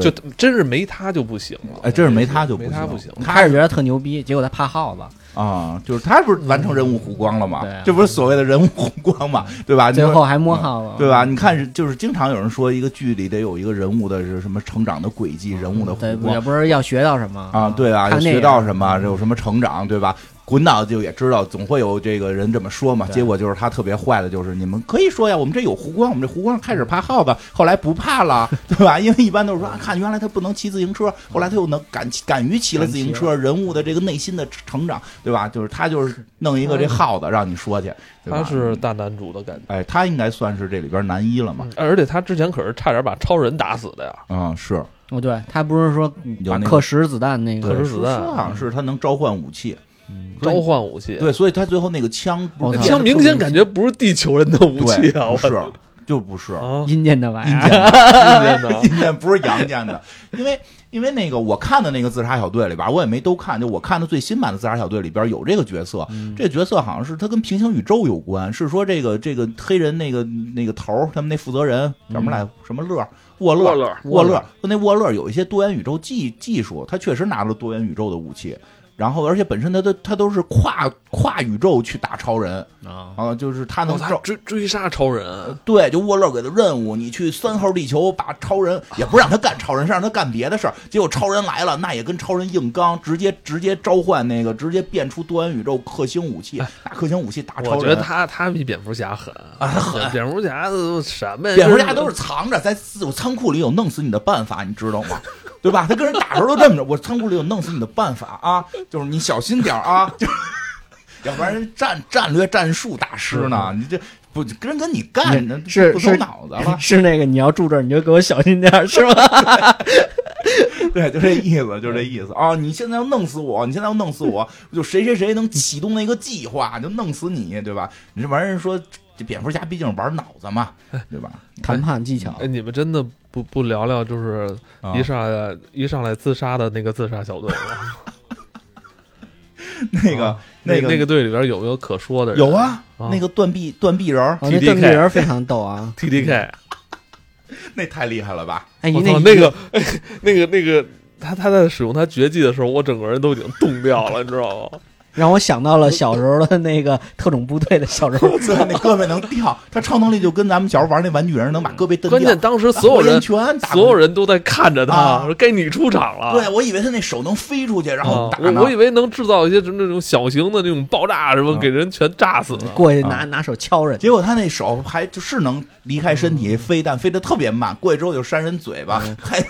就真是没他就不行了。哎，真是没他就没他不行。我开始觉得特牛逼，结果他怕耗子，啊，就是他不是完成任务弧光了吗？这不是所谓的人物弧光嘛，对吧？最后还摸耗子，对吧？你看就是经常有人说一个剧里得有一个人物的是什么成长的轨迹，人物的对，弧光也不是要学到什么啊，对啊，要学到什么，有什么成长，对吧？滚导就也知道，总会有这个人这么说嘛。结果就是他特别坏的，就是你们可以说呀，我们这有湖光，我们这湖光开始怕耗子，后来不怕了，对吧？因为一般都是说，啊，看原来他不能骑自行车，后来他又能敢敢于骑了自行车，人物的这个内心的成长，对吧？就是他就是弄一个这耗子让你说去，对吧他是大男主的感觉，哎，他应该算是这里边男一了嘛？而且他之前可是差点把超人打死的呀。嗯，是哦，对他不是说把有那个克什子弹那个对，什子弹说说好像是他能召唤武器，召唤武器，对，所以他最后那个枪枪明显感觉不是地球人的武器啊！不是，就不是。啊，阴间的玩意阴儿，间的，阴间的阴间不是阳间的，因为因为那个我看的那个自杀小队里边，我也没都看，就我看的最新版的自杀小队里边有这个角色，这个角色好像是他跟平行宇宙有关，是说这个这个黑人那个那个头儿他们那负责人叫什么来？什么乐？沃勒，沃勒沃勒，那沃勒有一些多元宇宙技技术，他确实拿了多元宇宙的武器。然后，而且本身他都他都是跨跨宇宙去打超人啊，啊，就是他能哦他追追杀超人，对，就沃勒给的任务，你去三号地球把超人，也不让他干超人，是让他干别的事儿。结果超人来了，那也跟超人硬刚，直接直接召唤那个，直接变出多元宇宙克星武器，拿克星武器打超人。我觉得他他比蝙蝠侠狠啊他狠蝙蝠侠都什么呀？蝙蝠侠都是藏着，在自我仓库里有弄死你的办法，你知道吗？对吧？他跟人打的时候都这么着，我仓库里有弄死你的办法啊，就是你小心点啊，就是 要不然人战战略战术大师呢，你这不跟人跟你干，那不走是是脑子了。是那个你要住这儿你就给我小心点，是吧？对，就这意思，就这意思啊！你现在要弄死我，你现在要弄死我，就谁谁谁能启动那个计划，就弄死你，对吧？你这玩意儿说，这蝙蝠侠毕竟玩脑子嘛，对吧？谈判技巧哎，你们真的不不聊聊，就是啊一上来一上来自杀的那个自杀小队吗？那个啊那那个那个队里边有没有可说的人？有啊，啊那个断臂断臂人那邓丽人非常逗啊！T D K，那太厉害了吧？哎，你我操，那那个那个那个他他在使用他绝技的时候，我整个人都已经冻掉了，你知道吗？让我想到了小时候的那个特种部队的小时候，对，那胳膊能掉，他超能力就跟咱们小时候玩那玩具人能把胳膊蹬掉。关键当时所有人全打所有人都在看着他，啊说该你出场了。对我以为他那手能飞出去，然后啊打，呢。我我以为能制造一些那种小型的那种爆炸什么，啊给人全炸死了。过去拿拿手敲人，结果他那手还就是能离开身体飞，但飞得特别慢，过去之后就扇人嘴巴，还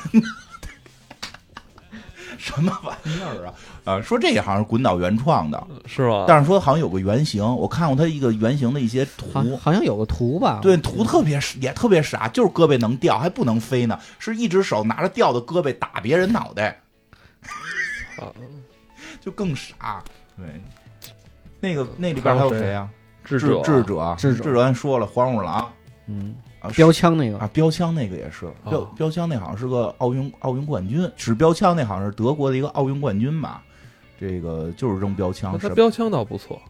什么玩意儿啊？啊，说这个好像是滚导原创的，是吧？但是说好像有个原型，我看过他一个原型的一些图，好像有个图吧？对，图特别也特别傻，就是胳膊能掉，还不能飞呢，是一只手拿着吊的胳膊打别人脑袋，啊就更傻。对，那个那里边还有谁啊？智智者智者，智者智者，咱说了，黄鼠狼嗯，啊，标枪那个啊，标枪那个也是标哦标枪那好像是个奥运奥运冠军，使标枪那好像是德国的一个奥运冠军吧。这个就是扔标枪他标枪倒不错，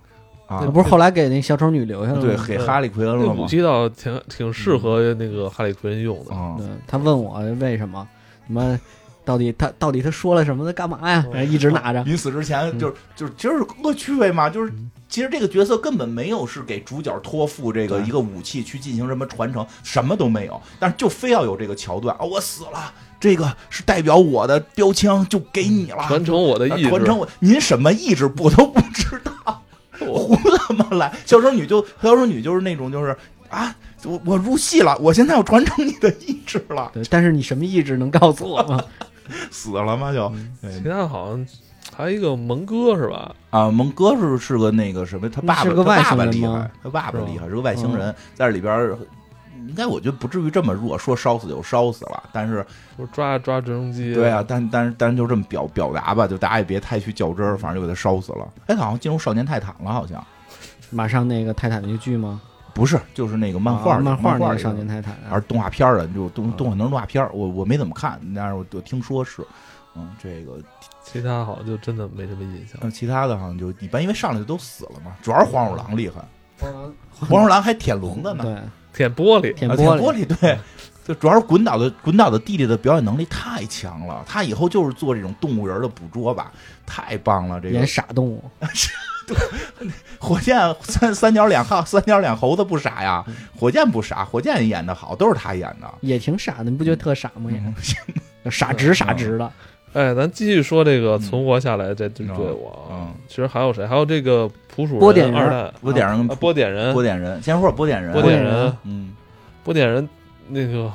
啊那，不是后来给那小丑女留下了吗？对，给哈利奎恩了吗？那武器倒挺挺适合那个哈利奎恩用的。啊，对，他问我为什么，什么到底他到底他说了什么？他干嘛呀？哦然后一直拿着。临死之前就是就是其实是恶趣味嘛，就是其实这个角色根本没有是给主角托付这个一个武器去进行什么传承，什么都没有，但是就非要有这个桥段啊，我死了，这个是代表我的标枪就给你了，传承我的意志，啊传承我，您什么意志我都不知道，胡他妈来！小丑女就小丑女就是那种就是啊，我我入戏了，我现在要传承你的意志了，对，但是你什么意志能告诉我吗？死了吗就？对其他好像还有一个蒙哥是吧？啊，蒙哥是是个那个什么，他爸爸是个外他爸爸星人吗厉害，他爸爸厉害，是个外星人，在这里边儿应该我觉得不至于这么弱，说烧死就烧死了，但是就是抓抓直升机。对啊，，但但是但是就这么表表达吧，就大家也别太去较真儿，反正就给他烧死了。哎，好像进入少年泰坦了，好像马上那个泰坦那个剧吗？不是，就是那个漫画漫画那个少年泰坦啊还是动画片儿的，就动动画能动画片儿，我我没怎么看，但是我我听说是，嗯，这个其他好像就真的没什么印象。嗯其他的好像就一般，因为上来就都死了嘛，主要是黄鼠狼厉害，黄鼠狼还舔笼子呢，对，舔玻璃，舔玻璃，玻璃，对。就主要是滚岛的滚岛的弟弟的表演能力太强了，他以后就是做这种动物人的捕捉吧，太棒了！这个演傻动物，火箭三三角两号三角两猴子不傻呀，火箭不傻，火箭演的好，都是他演的。也挺傻的，你不觉得特傻吗？傻直傻直的，哎，咱继续说这个存活下来这这队伍啊。嗯，其实还有谁？还有这个普鼠波点人二代，波点人啊波点人，波点人，先说说波点人，波点人，嗯，波点人。那个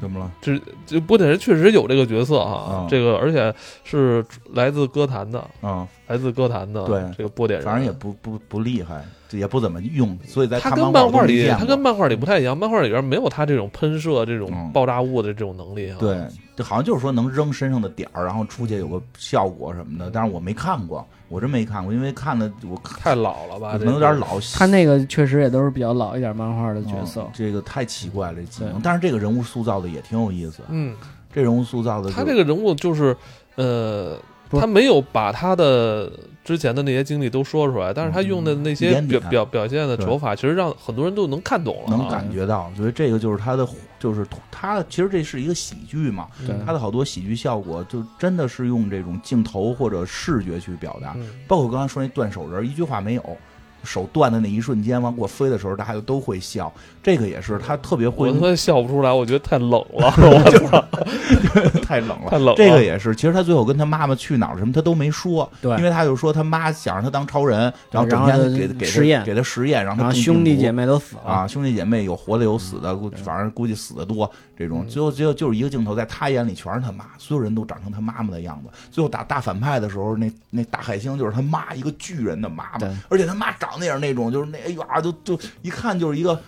怎么了？这这波点人确实有这个角色哈嗯，这个而且是来自歌坛的，啊，来自歌坛的，对这个波点人，反正也不不不厉害，也不怎么用，所以在他漫跟漫画里，他跟漫画里不太一样，漫画里边没有他这种喷射、这种嗯爆炸物的这种能力啊。对，这好像就是说能扔身上的点儿，然后出去有个效果什么的，但是我没看过，我真没看过，因为看的我太老了吧，可。能有点老。他那个确实也都是比较老一点漫画的角色嗯，这个太奇怪了，这技能。但是这个人物塑造的也挺有意思，嗯，这人物塑造的他这个人物就是，呃，他没有把他的之前的那些经历都说出来，但是他用的那些表表表现的手法，其实让很多人都能看懂了啊，能感觉到，所以这个就是他的，就是他其实这是一个喜剧嘛，他的好多喜剧效果就真的是用这种镜头或者视觉去表达，嗯。包括刚才说那断手人，一句话没有。手断的那一瞬间往过飞的时候，大家就都会笑。这个也是他特别会我他妈笑不出来，我觉得太冷了，我操，太冷了，太冷了。这个也是，其实他最后跟他妈妈去哪儿什么他都没说，对。因为他就说他妈想让他当超人，然后整天给给他实验。给他实验，让他兄弟姐妹都死了，啊，兄弟姐妹有活的有死的，估反正估计死的多。这种。嗯。最后最后就是一个镜头，在他眼里全是他妈，所有人都长成他妈妈的样子。最后打大反派的时候，那那大海星就是他妈，一个巨人的妈妈对，而且他妈长得也是那种，就是那哎呀，就就一看就是一个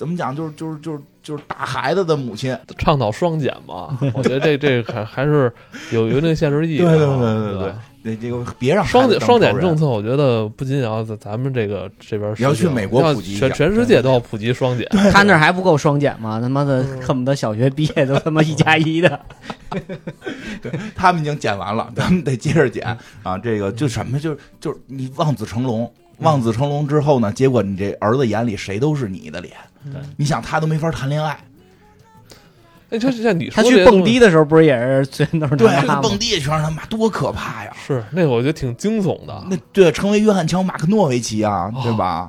怎么讲，就是就是就是就是打孩子的母亲。倡导双减嘛，我觉得这这还还是有有一定现实意义。对对对对对对对，这个别让双减双减政策，我觉得不仅要在咱们这个这边实行，要去美国普及全全世界都要普及双减。他那儿还不够双减吗？他妈的，恨不得小学毕业都他妈一加一的。对他们已经减完了，咱们得接着减啊！这个就什么，就是就是你望子成龙，望子成龙之后呢，结果你这儿子眼里谁都是你的脸，你想他都没法谈恋爱，哎，就像你他说去蹦迪的的时候，不是也是全都是对，蹦？迪也全是他妈，多可怕呀！是那个，我觉得挺惊悚的。那对，成为约翰乔马克诺维奇啊，对吧？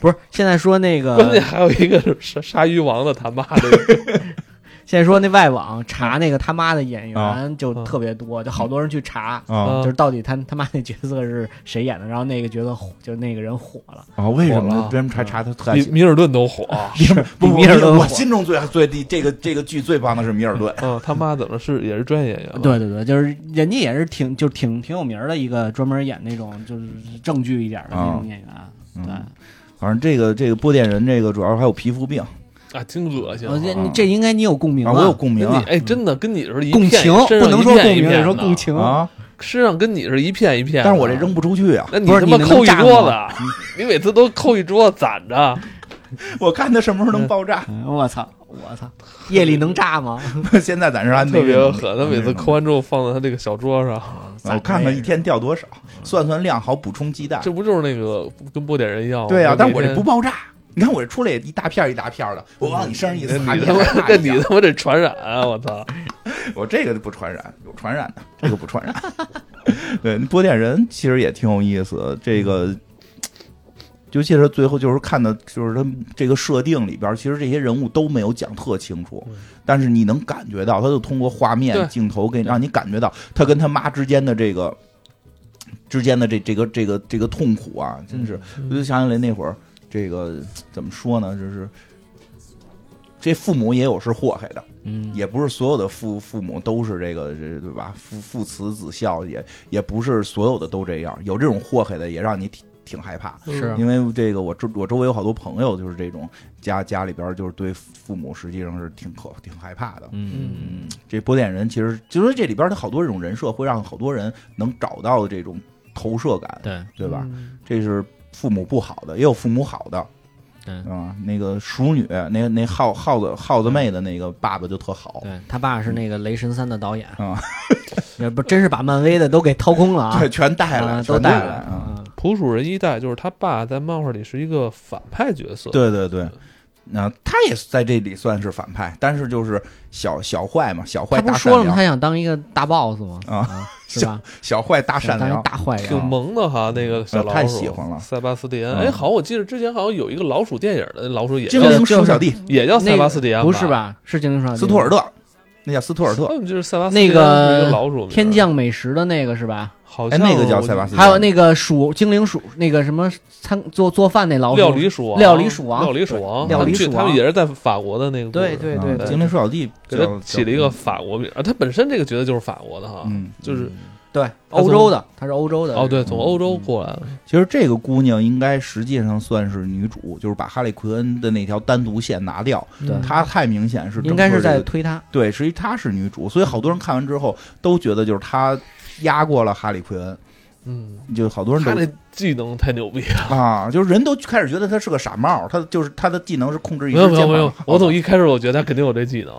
不是，现在说那个关键还有一个是鲨鲨鱼王的他妈的，现在说那外网查那个他妈的演啊员就特别多，就好多人去查，啊就是到底他他妈那角色是谁演的，然后那个角色火，就是那个人火了。啊！为什么呢火了？为什么查查他特爱比米尔顿都火。米尔顿火我心中最最第这个这个剧最棒的是米尔顿，嗯，他妈怎么是也是专业演员？对对对，就是人家也是挺就挺挺有名儿的一个专门演那种就是正剧一点的那种演员。对，嗯反正这个这个波点人这个主要还有皮肤病，啊，挺恶心啊。我觉得你这应该你有共鸣啊，我有共鸣啊哎，真的跟你是一共情不能说共鸣，说共情。啊！身上跟你是一片一片。但是我这扔不出去啊！那你他妈扣一桌子，你每次都扣一桌子攒着。我看他什么时候能爆炸。嗯我操，我操，夜里能炸吗？现在暂时还没特别狠，他每次扣完之后放在他这个小桌上，我看看一天掉多少，算算量，好补充鸡蛋。这不就是那个跟波点人一样吗？对啊，但我这不爆炸。你看我这出来也一大片一大片的，我往你身上一擦，你你他妈这你他妈这传染啊！我操！我这个不传染，有传染的，这个不传染。对，波点人其实也挺有意思，这个。尤其是最后，就是看的，就是他这个设定里边，其实这些人物都没有讲特清楚，但是你能感觉到，他就通过画面镜头给让你感觉到他跟他妈之间的这个之间的这这个这个这个痛苦啊，真是，我就想起来那会儿，这个怎么说呢，就是这父母也有是祸害的，嗯，也不是所有的父父母都是这个这对吧？父父慈子孝，也也不是所有的都这样，有这种祸害的，也让你挺挺害怕。是因为这个我周我周围有好多朋友，就是这种家家里边就是对父母实际上是挺可挺害怕的。嗯嗯，这波点人其实就是这里边的好多这种人设，会让好多人能找到这种投射感，对对吧？嗯这是父母不好的，也有父母好的。对。啊，那个熟女，那那耗耗子耗子妹的那个爸爸就特好，对他爸是那个《雷神三》的导演。啊，也不真是把漫威的都给掏空了啊。对，，全带来，啊都带带来啊。嗯、普鼠人一代，就是他爸在漫画里是一个反派角色。对对对，那他也在这里算是反派，但是就是小小坏嘛，小坏他不大是说了吗？他想当一个大 boss 吗？啊，是吧？小坏大善良，大坏人挺。萌的哈，那个小老鼠，呃太喜欢了塞巴斯蒂安。嗯哎，好，我记得之前好像有一个老鼠电影的老鼠也精叫灵鼠小弟也叫塞巴斯蒂安，不是？吧？是精灵双斯图尔，特，那叫斯图尔特，嗯，就是塞巴斯那个个老鼠天降美食的那个是吧？哎，好像那个叫塞巴斯蒂，还有那个鼠精灵鼠那个什么餐做做饭那老鼠。料理鼠王，料理鼠王。料理鼠王，料理他们去鼠王他们也是在法国的那个故事，对对啊对对。精灵鼠小弟给他起了一个法国名啊，他本身这个角色就是法国的哈，嗯，就是对欧洲的，她是欧洲的哦，对，从欧嗯洲过来的，其实这个姑娘应该实际上算是女主，就是把哈利奎恩的那条单独线拿掉，对。她太明显是应该是在推她。对，实际她是女主，所以好多人看完之后都觉得就是她压过了哈利奎恩，嗯，就好多人都他那技能太牛逼了。啊，就是人都开始觉得他是个傻帽，他就是他的技能是控制一没有没有没有我从一开始我觉得他肯定有这技能，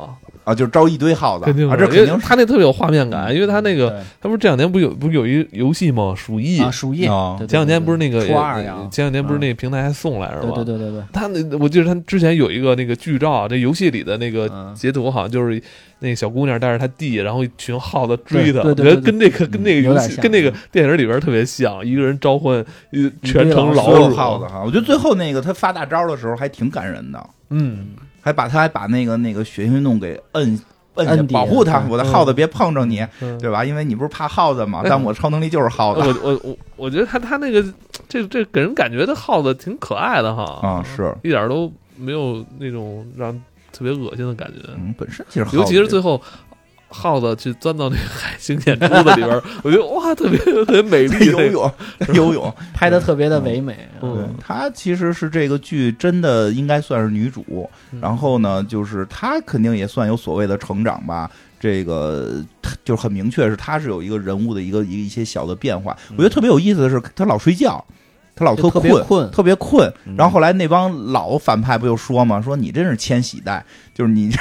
啊，就是招一堆耗子啊，这肯定他那特别有画面感，因为他那个他不是这两年不有不是有一游戏吗？鼠疫，啊，鼠疫前两天不是那个前两天不是那个平台还送来是对吧？对对对对，他那我记得他之前有一个那个剧照，这游戏里的那个嗯截图好像就是那个小姑娘带着她弟，然后一群耗子追她，对对对我觉得跟那个跟那个游戏跟那个电影里边特别像，一个人召唤全程老鼠耗子哈。我觉得最后那个他发大招的时候还挺感人的，嗯，还把他还把那个那个血腥运动给摁摁下保护他，我的耗子别碰着你，嗯对吧？因为你不是怕耗子吗？哎但我超能力就是耗子我我我我觉得他他那个这这给人感觉的耗子挺可爱的哈，啊，是，一点都没有那种让特别恶心的感觉，嗯，本身其实耗子尤其是最后。耗子去钻到那个海星眼珠子里边，我觉得哇，特别特别美丽。游泳游泳，拍的特别的唯美。嗯对，她其实是这个剧真的应该算是女主，嗯然后呢，就是她肯定也算有所谓的成长吧。这个就是很明确，是她是有一个人物的一个一一些小的变化。我觉得特别有意思的是，她老睡觉，她老就特别困，困特别困。嗯然后后来那帮老反派不就说嘛，说你真是千禧代，就是你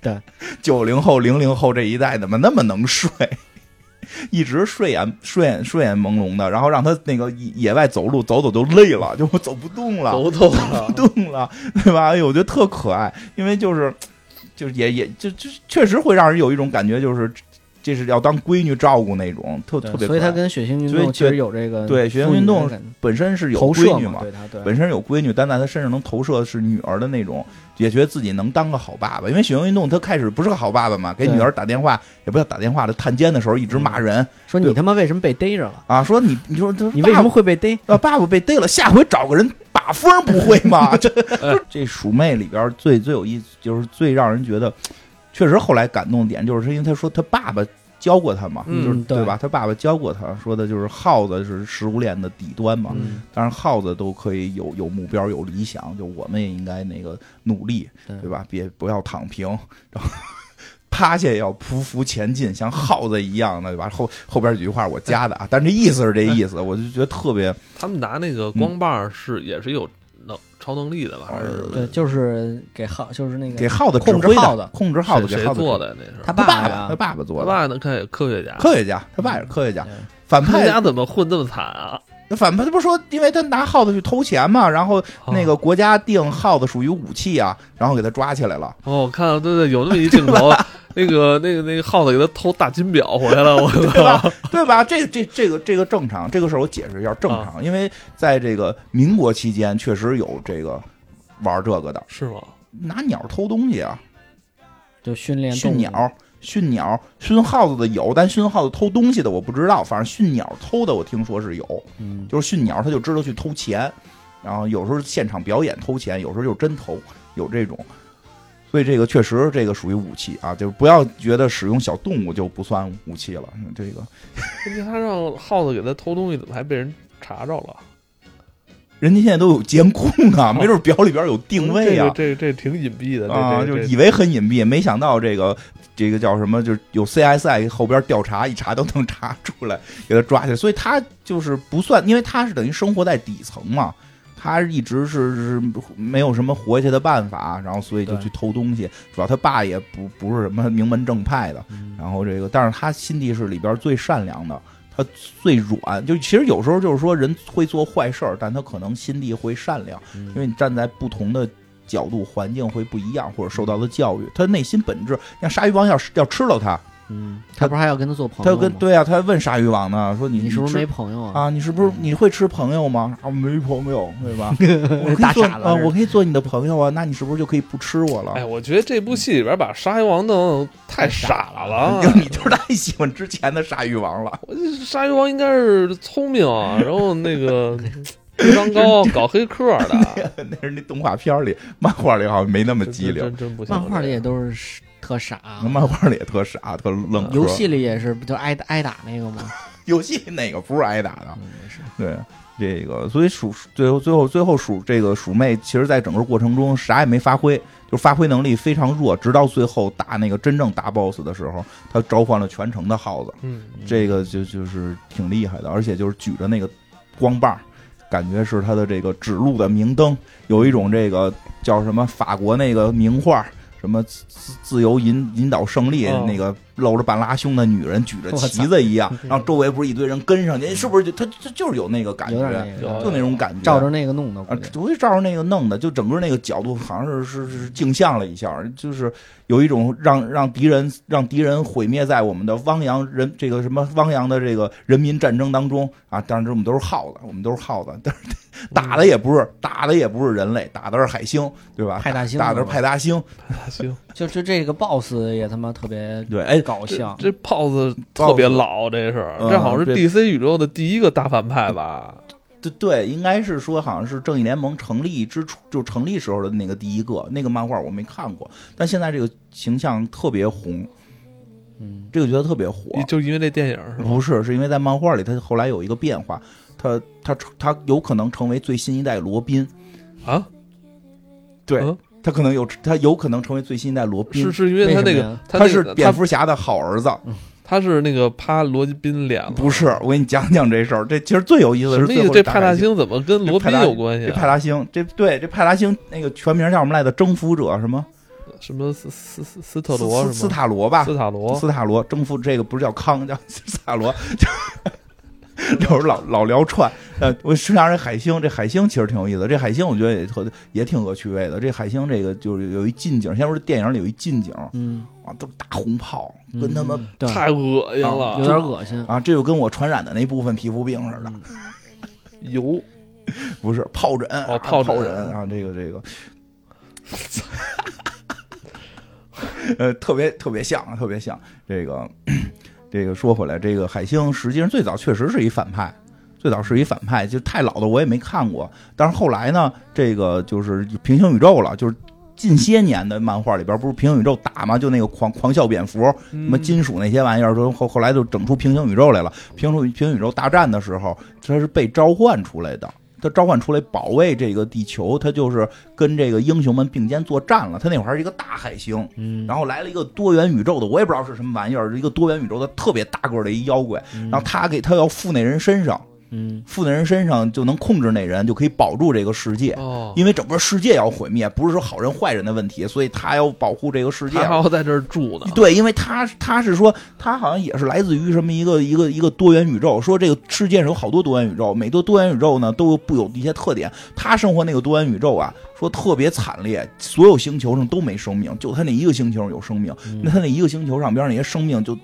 对 九零后、零零后这一代怎么那么能睡？一直睡眼睡眼睡眼朦胧的，然后让他那个野野外走路走走就累了，就走不动了，走走不动了，对吧？哎呦，我觉得特可爱，因为就是就是也也就就确实会让人有一种感觉，就是这是要当闺女照顾那种，特特别。所以他跟血腥运动确实有这个对血腥运动本身是有闺女嘛，对他对本身有闺女，但在他身上能投射的是女儿的那种，也觉得自己能当个好爸爸。因为血腥运动他开始不是个好爸爸嘛，给女儿打电话也不叫打电话的，探监的时候一直骂人、说你他妈为什么被逮着了？啊，说你你说他你为什么会被逮？啊爸爸被逮了，下回找个人把风不会吗？这这鼠妹里边最最有意思，就是最让人觉得确实后来感动点，就是因为他说他爸爸。教过他嘛，嗯就是对吧？他爸爸教过他，说的就是耗子是食物链的底端嘛。嗯，当然，耗子都可以有有目标、有理想，就我们也应该那个努力，对对吧？别不要躺平，然后 趴下也要匍匐前进，像耗子一样的，对吧？后后边几句话我加的啊，但这意思是这意思，我就觉得特别他们拿那个光棒是也是有能超能力的吧？还是对，就是给耗，就是那个给耗子控制耗子控制耗子给耗子做的？那是他他爸爸他爸爸做的他的，爸那看科学家，科学家，他爸也是科学家，对反派家怎么混这么惨啊？反派他不是说，因为他拿耗子去偷钱嘛，然后哦那个国家定耗子属于武器啊，然后给他抓起来了。哦，我看到对对，有那么一镜头，那个那个那个耗子给他偷大金表回来了，我 对操！吧？对吧？这这这个这个正常，这个事儿我解释一下正常，因为在这个民国期间确实有这个玩这个的，是吗？拿鸟偷东西啊，就训练训鸟。训鸟、训耗子的有，但训耗子偷东西的我不知道。反正训鸟偷的我听说是有，嗯，就是训鸟他就知道去偷钱，然后有时候现场表演偷钱，有时候就真偷，有这种。所以这个确实这个属于武器啊，就是不要觉得使用小动物就不算武器了。这个 问题他让耗子给他偷东西，怎么还被人查着了？人家现在都有监控啊，没准表里边有定位啊。这个这这挺隐蔽的啊，就以为很隐蔽，没想到这个这个叫什么，就是有 CSI 后边调查，一查都能查出来，给他抓起来。所以他就是不算，因为他是等于生活在底层嘛，他一直是是没有什么活下去的办法，然后所以就去偷东西。主要他爸也不不是什么名门正派的，嗯然后这个，但是他心地是里边最善良的。他最软。就其实有时候就是说人会做坏事儿，但他可能心地会善良，嗯因为你站在不同的。角度环境会不一样，或者受到的教育，他内心本质，像鲨鱼王要是要吃了他，嗯，他不是还要跟他做朋友他要跟对啊，他还问鲨鱼王呢，说你你是不是没朋友啊？啊？你是不是你会吃朋友吗？啊，没朋友，对吧？我可以大做啊，傻子是我可以做你的朋友啊，那你是不是就可以不吃我了？哎，我觉得这部戏里边把鲨鱼王弄太傻了。就 你就是太喜欢之前的鲨鱼王了。我这鲨鱼王应该是聪明啊，然后那个 智商高，搞黑客的，那是那动画片里，漫画里好像没那么机灵。真真不行。漫画里也都是特傻，那漫画里也特傻，特愣壳。游戏里也是，不就挨挨打那个吗？游戏里哪个不是挨打的？嗯，对，这个所以鼠最后最后最后鼠这个鼠妹，其实在整个过程中啥也没发挥，就发挥能力非常弱，直到最后打那个真正大 boss 的时候，他召唤了全城的耗子，嗯，这个就就是挺厉害的，而且就是举着那个光棒。感觉是他的这个指路的明灯，有一种这个叫什么法国那个名画，什么自自自由引引导胜利，哦。那个露着半拉胸的女人举着旗子一样，然后周围不是一堆人跟上去，是不是就他他就是有那个感觉，那，就那种感觉，照着那个弄的，不会照着那个弄的，就整个那个角度好像是是是镜像了一下，就是有一种让让敌人让敌人毁灭在我们的汪洋人这个什么汪洋的这个人民战争当中啊！当然，这我们都是耗子，我们都是耗子，但是 打的也不是打的也不是人类，打的是海星，对吧？派大星打的是派大星，行，就是这个 boss 也他妈特别对，哎，搞笑，这 BOSS 特别老，这是嗯这好像是 DC 宇宙的第一个大反派吧？对对，应该是说好像是正义联盟成立之初就成立时候的那个第一个那个漫画我没看过，但现在这个形象特别红，嗯，这个角色特别火，就因为那电影？不是，是因为在漫画里，他后来有一个变化，他他他有可能成为最新一代罗宾，啊，对、嗯他可能有他有可能成为最新一代罗宾，是是因为他那个他是蝙蝠侠的好儿子，他是那个趴罗宾脸了，不是？我给你讲讲这事儿，这其实最有意思的是？这派大星怎么跟罗宾有关系这啊？派大星，这对这派大星那个全名叫什么来着？征服者什么？什么斯斯斯斯特罗斯斯？塔罗吧？斯塔罗斯塔罗征服这个不是叫康，叫斯塔罗。就是老老聊串，呃，我实际上这海星，这海星其实挺有意思的。这海星我觉得也特也挺恶趣味的。这海星这个就是有一近景，先说这电影里有一近景嗯，啊，都是大红炮，跟他们嗯太恶心了有，点恶心，啊，这就跟我传染的那部分皮肤病似的，油不是疱疹疱疹啊，这个这个，呃，特别特别像啊，特别像这个。这个说回来，这个海星实际上最早确实是一反派，最早是一反派，就太老的我也没看过。但是后来呢，这个就是平行宇宙了，就是近些年的漫画里边不是平行宇宙打吗？就那个狂狂笑蝙蝠，什么金属那些玩意儿，说后后来就整出平行宇宙来了。平行平行宇宙大战的时候，他是被召唤出来的。他召唤出来保卫这个地球，他就是跟这个英雄们并肩作战了。他那会儿还是一个大海星，嗯，然后来了一个多元宇宙的，我也不知道是什么玩意儿，一个多元宇宙的特别大个儿的一妖怪，然后他给他要附那人身上，嗯附在人身上就能控制那人，就可以保住这个世界。哦，因为整个世界要毁灭，不是说好人坏人的问题，所以他要保护这个世界他。要在这儿住呢。对，因为他他是说他好像也是来自于什么一个一个一个多元宇宙，说这个世界上有好多多元宇宙，每个多元宇宙呢都有不有一些特点。他生活那个多元宇宙啊，说特别惨烈，所有星球上都没生命，就他那一个星球上有生命。那他那一个星球上边那些生命就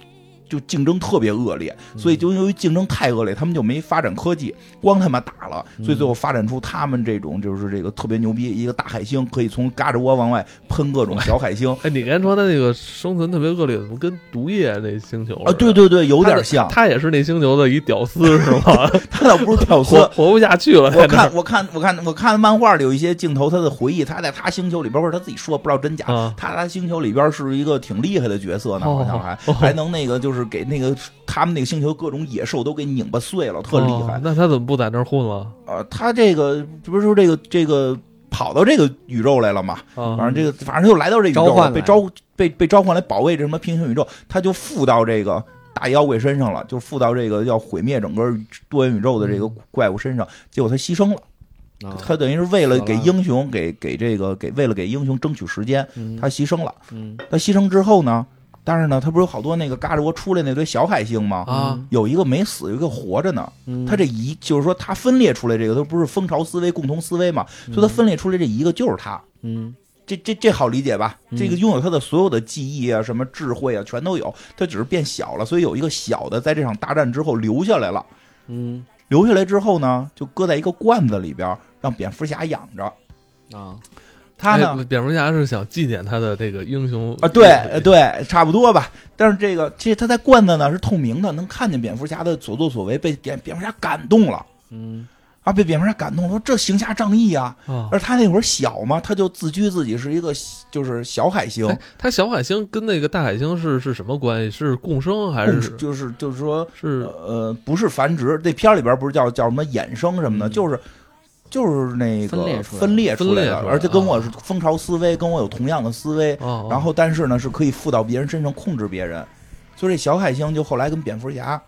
就竞争特别恶劣，所以就由于竞争太恶劣，他们就没发展科技，光他妈打了，所以最后发展出他们这种就是这个特别牛逼一个大海星，可以从嘎吱窝往外喷各种小海星。哎，你刚才说他那个生存特别恶劣，怎么跟毒液那星球啊，对，对对，有点像，他也是那星球的一屌丝是吗？他倒不是屌丝。活。不下去了，我看，我看，我看，我看漫画里有一些镜头，他的回忆，他在他星球里边，或者他自己说，不知道真假。啊。他他星球里边是一个挺厉害的角色呢，好像还、哦还能那个，就是给那个他们那个星球各种野兽都给拧巴碎了，特厉害。哦那他怎么不在那儿混了？呃，他这个这不是说这个这个跑到这个宇宙来了嘛？啊，反正这个反正就来到这宇宙了，召唤被召被被召唤来保卫这什么平行宇宙，他就附到这个大妖怪身上了，就附到这个要毁灭整个多元宇宙的这个怪物身上，结果他牺牲了。啊他等于是为了给英雄给给这个给为了给英雄争取时间，嗯他牺牲了。嗯他牺牲之后呢，但是呢，他不是有好多那个嘎吱窝出来那堆小海星吗？啊，有一个没死，有一个活着呢。嗯他这一就是说，他分裂出来这个，他不是蜂巢思维、共同思维嘛，所以他分裂出来这一个就是他。嗯这这这好理解吧？嗯这个拥有他的所有的记忆啊，什么智慧啊，全都有，他只是变小了，所以有一个小的在这场大战之后留下来了。嗯留下来之后呢，就搁在一个罐子里边，让蝙蝠侠养着。啊他呢，哎蝙蝠侠是想纪念他的这个英雄啊，对呃对，差不多吧。但是这个，其实他在罐子呢是透明的，能看见蝙蝠侠的所作所为，被蝙蝙蝠侠感动了嗯啊，被蝙蝠侠感动，说这行侠仗义啊。啊。而他那会儿小嘛，他就自居自己是一个就是小海星，哎，他小海星跟那个大海星是是什么关系？是共生还是就是就是说是呃不是繁殖，这片儿里边不是叫叫什么衍生什么的，嗯就是。就是那个分裂出来的，而且跟我啊是蜂巢思维，跟我有同样的思维，哦，然后但是呢是可以附到别人身上控制别人，所以这小海星就后来跟蝙蝠侠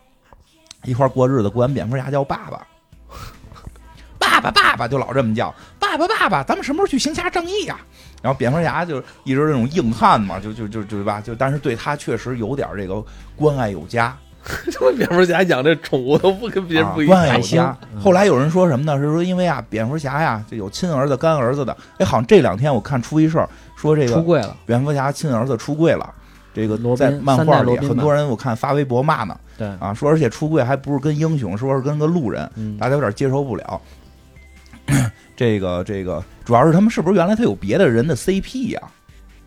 一块儿过日子，管蝙蝠侠叫爸爸，爸爸爸爸就老这么叫，爸爸爸爸，咱们什么时候去行侠仗义呀、然后蝙蝠侠就一直这种硬汉嘛，就就就就吧，就但是对他确实有点这个关爱有加，这蝙蝠侠养这宠物都不跟别人不一样后来有人说什么呢？是说因为啊，蝙蝠侠呀，就有亲儿子、干儿子的。哎，好像这两天我看出一事儿，说这个出柜了，蝙蝠侠亲儿子出柜了。这个在漫画里，很多人我看发微博骂呢对，啊，说而且出柜还不是跟英雄，说是跟个路人，嗯大家有点接受不了。这个这个，主要是他们是不是原来他有别的人的 CP 呀、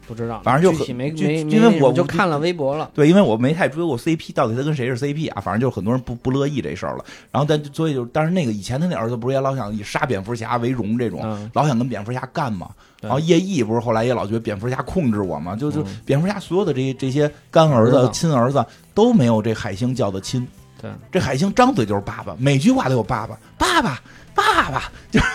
不知道，反正就具体没没，因为我就看了微博了，对，因为我没太追过 CP，到底他跟谁是 CP 啊？反正就很多人不不乐意这事儿了。然后但所以就，但是那个以前他那儿子不是也老想以杀蝙蝠侠为荣这种，嗯老想跟蝙蝠侠干嘛？然后叶毅不是后来也老觉得蝙蝠侠控制我嘛？就就嗯蝙蝠侠所有的这些这些干儿子儿子、亲儿子都没有这海星叫的亲。对，这海星张嘴就是爸爸，每句话都有爸爸，爸爸，爸爸，就是。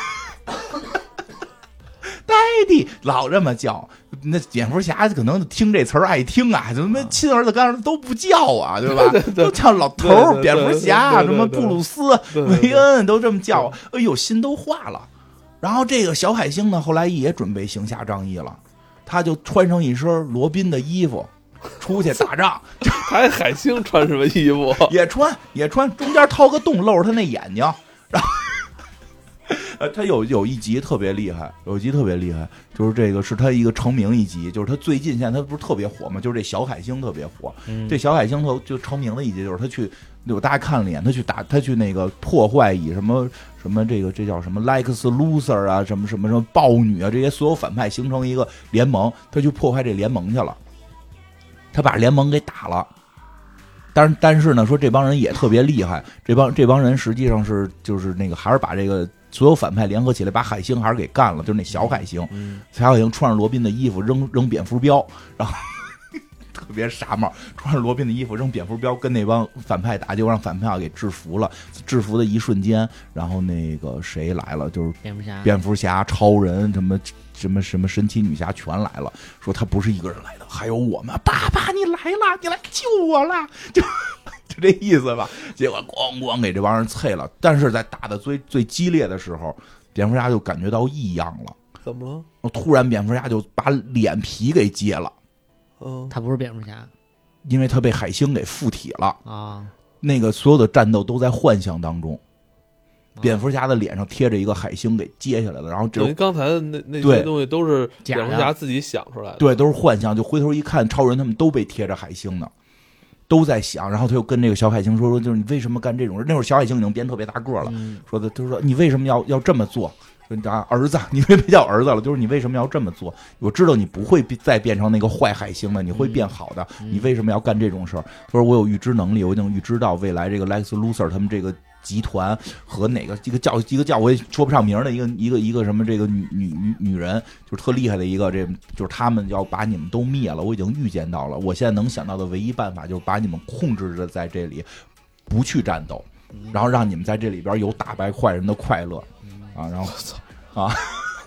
Daddy 老这么叫，那蝙蝠侠可能听这词儿爱听啊，怎么亲儿子干儿子都不叫啊，对吧？都叫老头儿、蝙蝠侠，什么布鲁斯、对对对韦恩都这么叫，哎呦，心都化了。然后这个小海星呢，后来也准备行侠仗义了，他就穿上一身罗宾的衣服，出去打仗，还海星穿什么衣服？也穿也穿，中间掏个洞露着他那眼睛，然后。呃，他有有一集特别厉害，有一集特别厉害，就是这个是他一个成名一集，就是他最近现在他不是特别火嘛，就是这小海星特别火，嗯。这小海星特就成名的一集就是他去，有大家看了一眼，他去打他去那个破坏以什么什么这个这叫什么 Lex Luthor 啊，什么什么什么豹女啊这些所有反派形成一个联盟，他去破坏这联盟去了，他把联盟给打了。但是但是呢，说这帮人也特别厉害，这帮这帮人实际上是就是那个还是把这个所有反派联合起来，把海星还是给干了，就是那小海星，嗯小海星穿上罗宾的衣服扔扔蝙蝠镖，然后 特别傻帽，穿上罗宾的衣服扔蝙蝠镖，跟那帮反派打，结果让反派给制服了。制服的一瞬间，然后那个谁来了，就是蝙蝠侠，蝙蝠侠、超人什么什么什么神奇女侠全来了，说他不是一个人来的，还有我们。爸爸，你来了，你来救我了，就 就 这意思吧。结果咣咣给这帮人啐了。但是在打的最最激烈的时候，蝙蝠侠就感觉到异样了。怎么了？突然，蝙蝠侠就把脸皮给揭了，嗯，他不是蝙蝠侠因为他被海星给附体了。啊，那个所有的战斗都在幻象当中，蝙蝠侠的脸上贴着一个海星给揭下来了，然后这等于刚才的那那些东西都是蝙蝠侠自己想出来的。对，都是幻象。就回头一看，超人他们都被贴着海星呢，都在想。然后他又跟那个小海星说：“说就是你为什么干这种事？”那会儿小海星已经变特别大个了，嗯说的他说你为什么要要这么做？说你啊儿子，你别别叫儿子了，就是你为什么要这么做？我知道你不会再变成那个坏海星了，你会变好的。你为什么要干这种事儿？他说我有预知能力，我已经预知到未来这个 Lex Luthor 他们这个。集团和哪个一个叫一个叫我也说不上名儿的一个一个一个什么这个女女女女人，就是特厉害的一个，这就是他们要把你们都灭了。我已经预见到了，我现在能想到的唯一办法就是把你们控制着在这里，不去战斗，然后让你们在这里边有打败坏人的快乐啊！然后啊，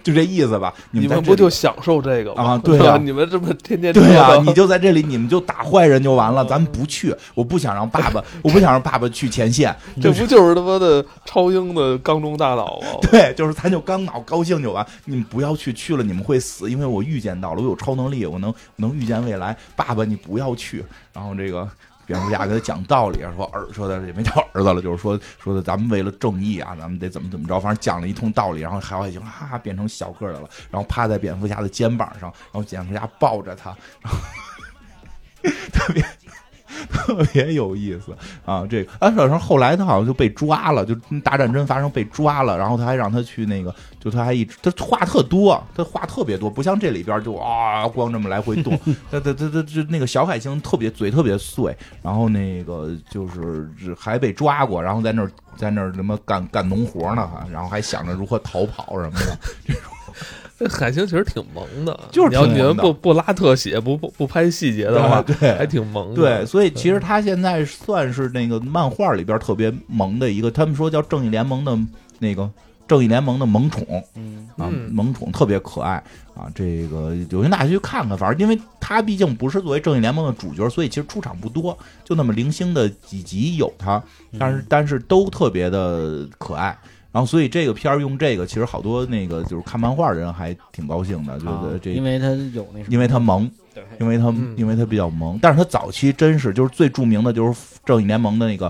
就这意思吧？你你们不就享受这个吗？啊 对啊你们这么天天对呀、你就在这里，你们就打坏人就完了，咱们不去。我不想让爸爸，我不想让爸爸去前线。这不就是他妈的超英的缸中大脑吗？对，就是咱就刚脑高兴就完。你们不要去，去了你们会死，因为我预见到了，我有超能力，我能能预见未来。爸爸，你不要去。然后这个蝙蝠侠给他讲道理，说儿说的也没叫儿子了，就是说说的咱们为了正义啊，咱们得怎么怎么着，反正讲了一通道理。然后海外就哈哈变成小个的了，然后趴在蝙蝠侠的肩膀上，然后蝙蝠侠抱着他，然后 特别。特别有意思啊！这个安小生后来他好像就被抓了，就大战争发生被抓了，然后他还让他去那个，就他还一直他话特多，他话特别多，不像这里边就啊光这么来回动，他他他他就那个小海星特别嘴特别碎，然后那个就是还被抓过，然后在那儿在那儿什么干干农活呢，还然后还想着如何逃跑什么的，这 海星其实挺萌的，就是你要你们不不拉特写，不不不拍细节的话，对对还挺萌的。对，所以其实他现在算是那个漫画里边特别萌的一个，他们说叫正义联盟的那个正义联盟的萌宠嗯，啊，嗯萌宠特别可爱啊。这个有兴趣大家去看看，反正因为他毕竟不是作为正义联盟的主角，所以其实出场不多，就那么零星的几集有他，但是但是都特别的可爱。然后，所以这个片儿用这个，其实好多那个就是看漫画的人还挺高兴的，觉啊得这因为他有那什么，因为他萌，对因为他嗯因为他比较萌，但是他早期真是就是最著名的就是正义联盟的那个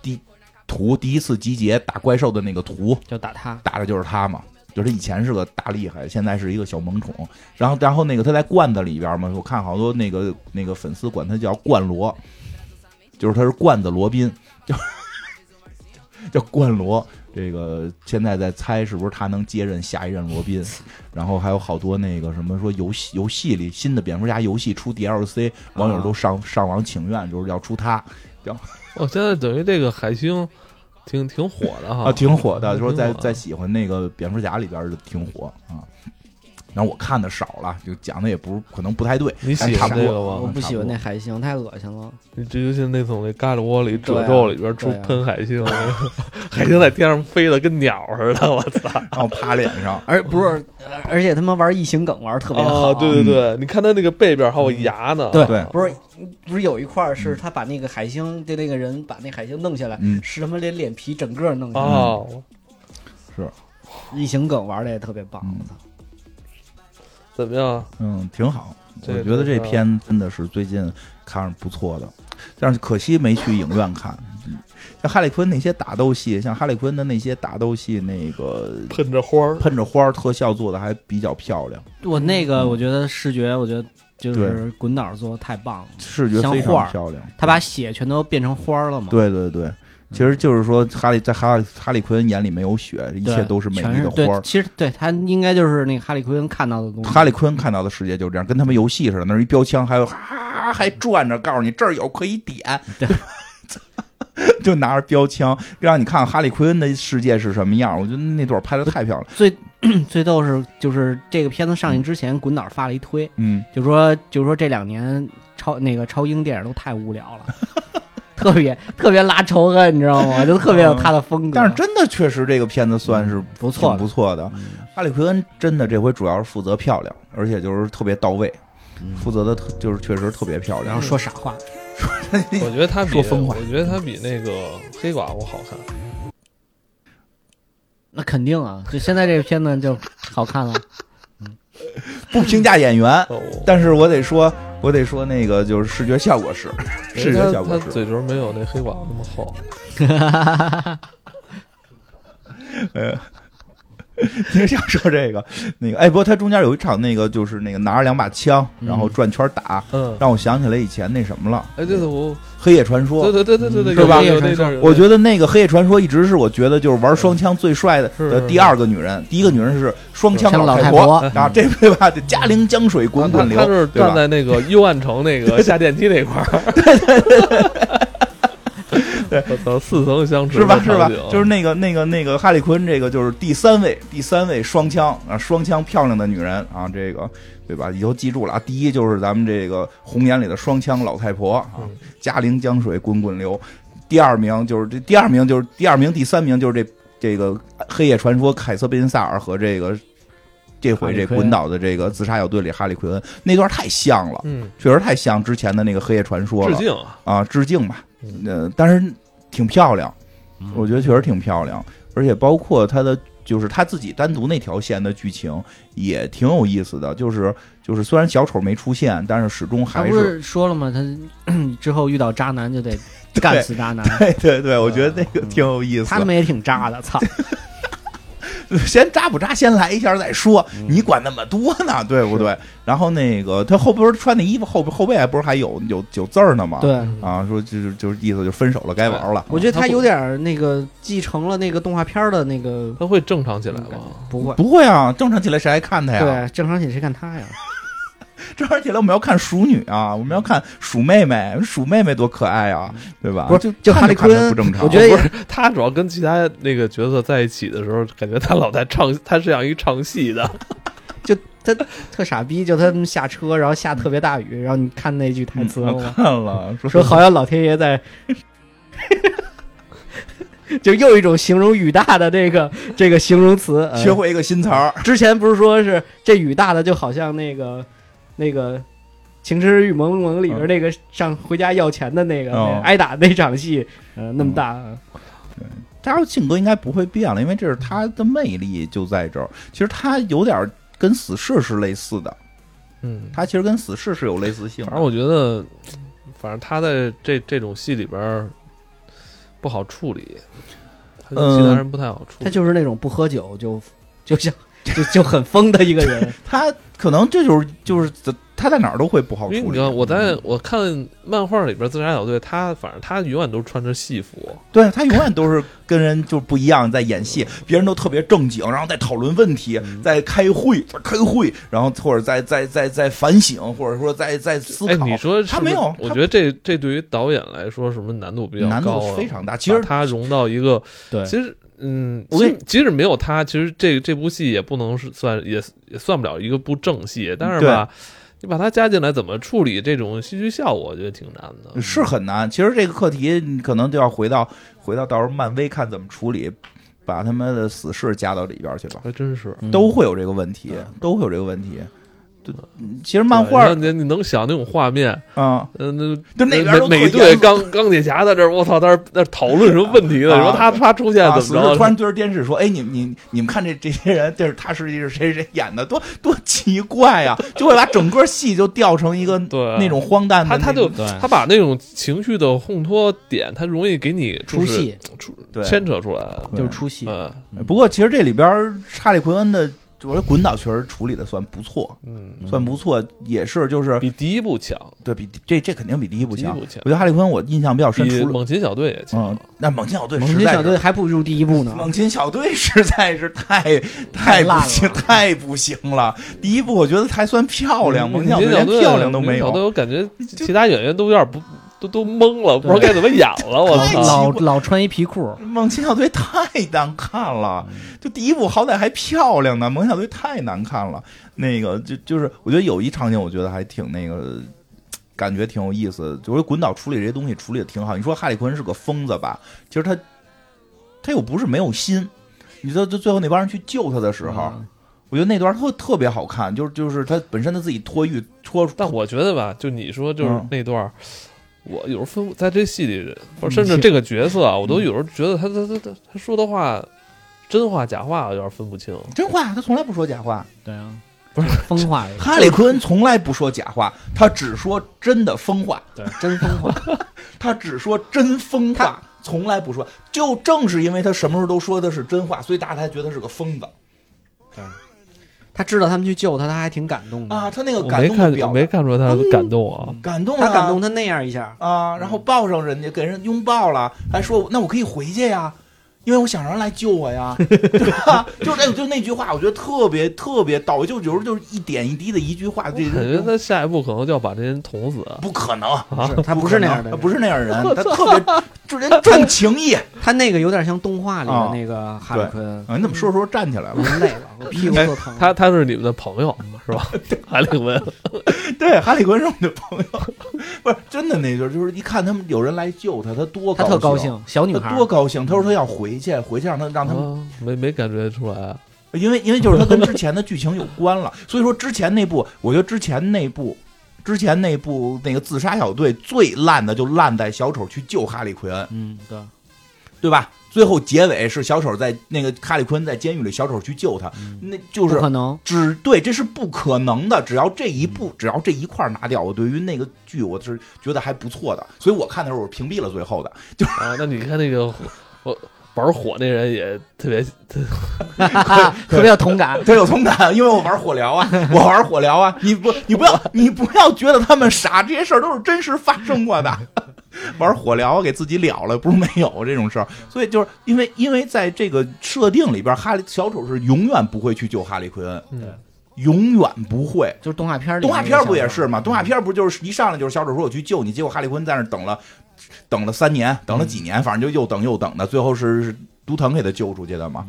第图第一次集结打怪兽的那个图，就打他，打的就是他嘛。就是他以前是个大厉害，现在是一个小萌宠。然后，然后那个他在罐子里边嘛，我看好多那个那个粉丝管他叫罐罗，就是他是罐子罗宾，叫 叫罐罗。这个现在在猜是不是他能接任下一任罗宾，然后还有好多那个什么说游戏游戏里新的蝙蝠侠游戏出 DLC，网友都上上网请愿，就是要出他哦，现在等于这个海星挺挺火的哈，啊，挺火的，说在在喜欢那个蝙蝠侠里边儿的挺火啊。然后我看的少了，就讲的也不可能不太对，你喜差不多欢这个吗我不喜欢那海星，太恶心了。你这就像那从那咖喱窝里褶皱里边出喷海星，海星在天上飞的跟鸟似的，我操！然后趴脸上，而不是，而且他妈玩异形梗玩的特别好。哦，对对对，你看他那个背边还有牙呢，对对不是不是有一块儿是他把那个海星的那个人把那海星弄下来，嗯是他妈连脸皮整个弄下来。哦，异形梗玩的也特别棒，嗯我操！怎么样？嗯，挺好。我觉得这片真的是最近看着不错的，但是可惜没去影院看。嗯像哈利昆那些打斗戏，像哈利昆的那些打斗戏，那个喷着花儿，喷着花儿特效做的还比较漂亮，我那个嗯我觉得视觉，我觉得就是滚导做的太棒了，视觉非常漂亮。他把血全都变成花儿了嘛。对对对，其实就是说哈利在哈哈利奎恩眼里没有血，一，切都是美丽的花儿。其实对他应该就是那个哈利奎恩看到的东西。哈利奎恩看到的世界就是这样，跟他们游戏似的，那儿一标枪，还有哈还转着，告诉你这儿有可以点，对 就拿着标枪让你看看哈利奎恩的世界是什么样。我觉得那段拍的太漂亮，最 最逗是就是这个片子上映之前，滚导发了一推，嗯，就说就说这两年超那个超英电影都太无聊了，特别特别拉仇恨，你知道吗？就特别有他的风格。但是真的确实这个片子算是不错挺不错的。嗯哈利奎恩真的这回主要是负责漂亮，而且就是特别到位，嗯负责的特就是确实特别漂亮然后。说傻话，我觉得他比说疯话我觉得他比那个黑寡妇好看。那肯定啊，就现在这个片子就好看了。不评价演员，哦，但是我得说，我得说那个就是视觉效果是，视觉效果是。嘴唇没有那黑寡妇那么厚。呃，你想说这个那个？哎，不过他中间有一场那个就是那个拿着两把枪，然后转圈打，嗯，让我想起来以前那什么了，哎，对对，我《黑夜传说对》。对对对对对，是吧我觉得那个《黑夜传说》一直是我觉得就是玩双枪最帅的是的第二个女人，第一个女人是双枪像老太太婆啊，这对吧？这嘉陵江水滚滚流，是站在那个幽暗城那个下电梯那块儿，对对对，我操，似曾相识是吧？是吧？就是那个那个那个哈利昆，这个就是第三位，第三位双枪啊，双枪漂亮的女人啊，这个对吧？以后记住了啊。第一就是咱们这个红颜里的双枪老太婆啊嗯，嘉陵江水滚滚流。第二名就是这，第二名就是第二名，第三名就是这这个黑夜传说凯瑟贝恩萨尔和这个这回这滚岛的这个自杀小队里哈利奎恩那段太像了，嗯，确实太像之前的那个黑夜传说了致敬啊，啊，致敬吧嗯。呃，但是挺漂亮，嗯我觉得确实挺漂亮，而且包括他的就是他自己单独那条线的剧情也挺有意思的，就是就是虽然小丑没出现，但是始终还是说了吗？他 之后遇到渣男就得 干死渣男，对对对，我觉得那个挺有意思。他们也挺渣的，操！先扎不扎，先来一下再说，嗯你管那么多呢，对不对？然后那个他后边穿的衣服后边后背还不是还有有有字儿呢吗？对，啊，说就是就是意思就分手了，该玩了。我觉得他有点儿那个继承了那个动画片儿的那个，他会正常起来吗？不会，不会啊，正常起来谁还看他呀？对，正常起来谁看他呀？正常起来我们要看鼠女啊，我们要看鼠妹妹，鼠妹妹多可爱啊，对吧？不是就就哈利看看着奎恩不正常，我觉得也不是他主要跟其他那个角色在一起的时候，感觉他老在唱，他是像一唱戏的。就他特傻逼，就他们下车，然后下特别大雨，然后你看那句台词了吗？看了说说好像老天爷在，就又一种形容雨大的这个这个形容词。呃学会一个新词儿，之前不是说是这雨大的就好像那个那个《情深深雨蒙蒙》里边那个上回家要钱的那个、哦那挨打那场戏，呃，那么大。呃他性格应该不会变了，因为这是他的魅力就在这儿。其实他有点跟死侍是类似的，嗯，他其实跟死侍是有类似性的。反正我觉得，反正他在这这种戏里边儿不好处理，他跟其他人不太好处理。他就是那种不喝酒就就像就就很疯的一个人。他可能这就是就是他在哪儿都会不好处理。因为你看，我在我看漫画里边《自杀小队》，他反正他永远都是穿着戏服，对他永远都是跟人就不一样，在演戏，别人都特别正经，然后在讨论问题，在开会，在开会，然后或者在在在在反省，或者说在在思哎，考。你说是是他没有，我觉得这这对于导演来说，什么难度比较难高、啊？度非常大。其实他融到一个，对其实嗯，我其实即使没有他，其实这这部戏也不能是算也也算不了一个部正戏，但是吧，你把它加进来，怎么处理这种戏剧效果，我觉得挺难的。是很难。其实这个课题你可能就要回到回到到时候漫威看怎么处理，把他们的死侍加到里边去吧，还真是。嗯都会有这个问题，都会有这个问题。对，其实漫画对你你能想那种画面，啊，嗯，那就那边每都每队钢钢铁侠在这儿，我操，在这儿在这儿讨论什么问题呢？说他他出现啊，怎么着突？然对着电视说：“哎，你你你们看这这些人，这是他实际是谁谁演的，多多奇怪呀、就会把整个戏就调成一个对那种荒诞的，他他就他把那种情绪的烘托点，他容易给你出戏出对牵扯出来。就是出戏。嗯不过其实这里边查理奎恩的，我觉得滚岛确实处理的算不错，嗯，算不错，也是就是比第一部强，对比这这肯定比第一部强。第一部强我觉得哈利昆我印象比较深，比除了猛禽小队也强嗯。，那猛禽小队猛禽实在是小队还不如第一部呢。猛禽小队实在是太太不烂行，了太不行了。第一部我觉得还算漂亮，猛禽小队连漂亮都没有。猛禽小队我感觉其他演员都有点不都 都懵了，不知道该怎么演了。我操！老老穿一皮裤，猛禽小队太难看了，就第一部好歹还漂亮呢，猛禽小队太难看了。那个就就是，我觉得有一场景，我觉得还挺那个，感觉挺有意思。就是滚岛处理这些东西处理的挺好。你说哈利奎恩是个疯子吧？其实他他又不是没有心。你知道，就最后那帮人去救他的时候，嗯我觉得那段特特别好看，就是就是他本身他自己脱狱脱出，但我觉得吧，就你说就是嗯那段儿，我有时候分不在这戏里，或者甚至这个角色啊，我都有时候觉得他他他他他说的话，真话假话，我有点分不清。真话，他从来不说假话。对啊，不是疯话，哈利奎恩从来不说假话，他只说真的疯话。对真疯话。他只说真疯话，从来不说。就正是因为他什么时候都说的是真话，所以大家才觉得他是个疯子他知道他们去救他，他还挺感动的啊。他那个感没看我动的表达，没看出来他感动啊。感动了他感动他那样一下，啊，然后抱上人家，给人拥抱了，还说那我可以回去呀。因为我想让人来救我呀，对吧？就是哎，就那句话，我觉得特别特别到位，就有时候就是一点一滴的一句话，这我感觉他下一步可能就要把这人捅死。不可能，是他不是那样的，他不是那样的人，他特别就人重情义。他那个有点像动画里啊的那个哈利奎恩。啊，你怎么说着说着站起来了？我累了，我屁股哎特疼。他他是你们的朋友是吧？哈利奎恩，对，哈里坤 是我们的朋友，不是真的那阵儿，就是一看他们有人来救他，他多高他特高，兴，小女孩他多高兴。他说他要回去，回去让他让他们，啊没没感觉出来。因为因为就是它跟之前的剧情有关了，所以说之前那部，我觉得之前那部。之前那部那个自杀小队最烂的就烂在小丑去救哈利奎恩，嗯，对，对吧？最后结尾是小丑在那个哈利奎恩在监狱里，小丑去救他，那就是不可能。只对，这是不可能的。只要这一步，只要这一块拿掉，我对于那个剧我是觉得还不错的。所以我看的时候我屏蔽了最后的。就啊，那你看那个我。玩火那人也特别特 特别有同感，特有同感，因为我玩火疗啊，我玩火疗啊，你不你不要你不要觉得他们傻，这些事儿都是真实发生过的。玩火疗给自己了了，不是没有这种事儿，所以就是因为因为在这个设定里边，哈利小丑是永远不会去救哈利奎恩，永远不会。就是动画片，动画片不也是吗？动画片不就是一上来就是小丑说我去救你，结果哈利奎恩在那等了。等了三年，等了几年，反正就又等又等的，最后是毒藤给他救出去的嘛，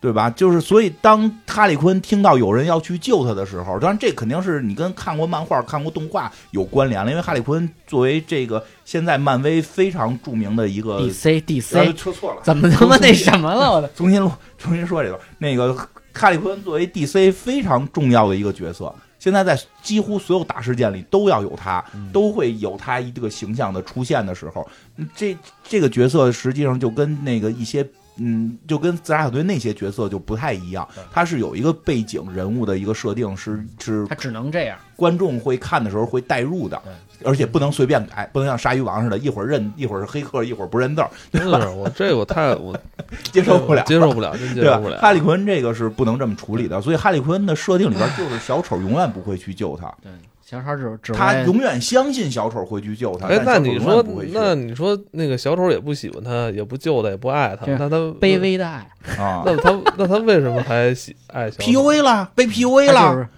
对吧？就是所以，当哈利昆听到有人要去救他的时候，当然这肯定是你跟看过漫画、看过动画有关联了，因为哈利昆作为这个现在漫威非常著名的一个 DC DC，说错了，怎么他妈那什么了？我重新录，重新说这个，那个哈利昆作为 DC 非常重要的一个角色。现在在几乎所有大事件里都要有他，都会有他一个形象的出现的时候，这这个角色实际上就跟那个一些嗯，就跟自杀小队那些角色就不太一样，他是有一个背景人物的一个设定，是是，他只能这样，观众会看的时候会代入的。而且不能随便改，不能像鲨鱼王似的，一会儿认一会儿是黑客，一会儿不认字儿。对吧？我这我太我 接受不了，接受不了，真接受不了。哈利奎恩这个是不能这么处理的，所以哈利奎恩的设定里边就是小丑永远不会去救他。对，小丑只只他永远相信小丑会去救他。哎，那你说，那你说那个小丑也不喜欢他，也不救他，也不爱他，那他卑微的爱啊？那他那他为什么还喜爱小？PUA 了，被 PUA 了，这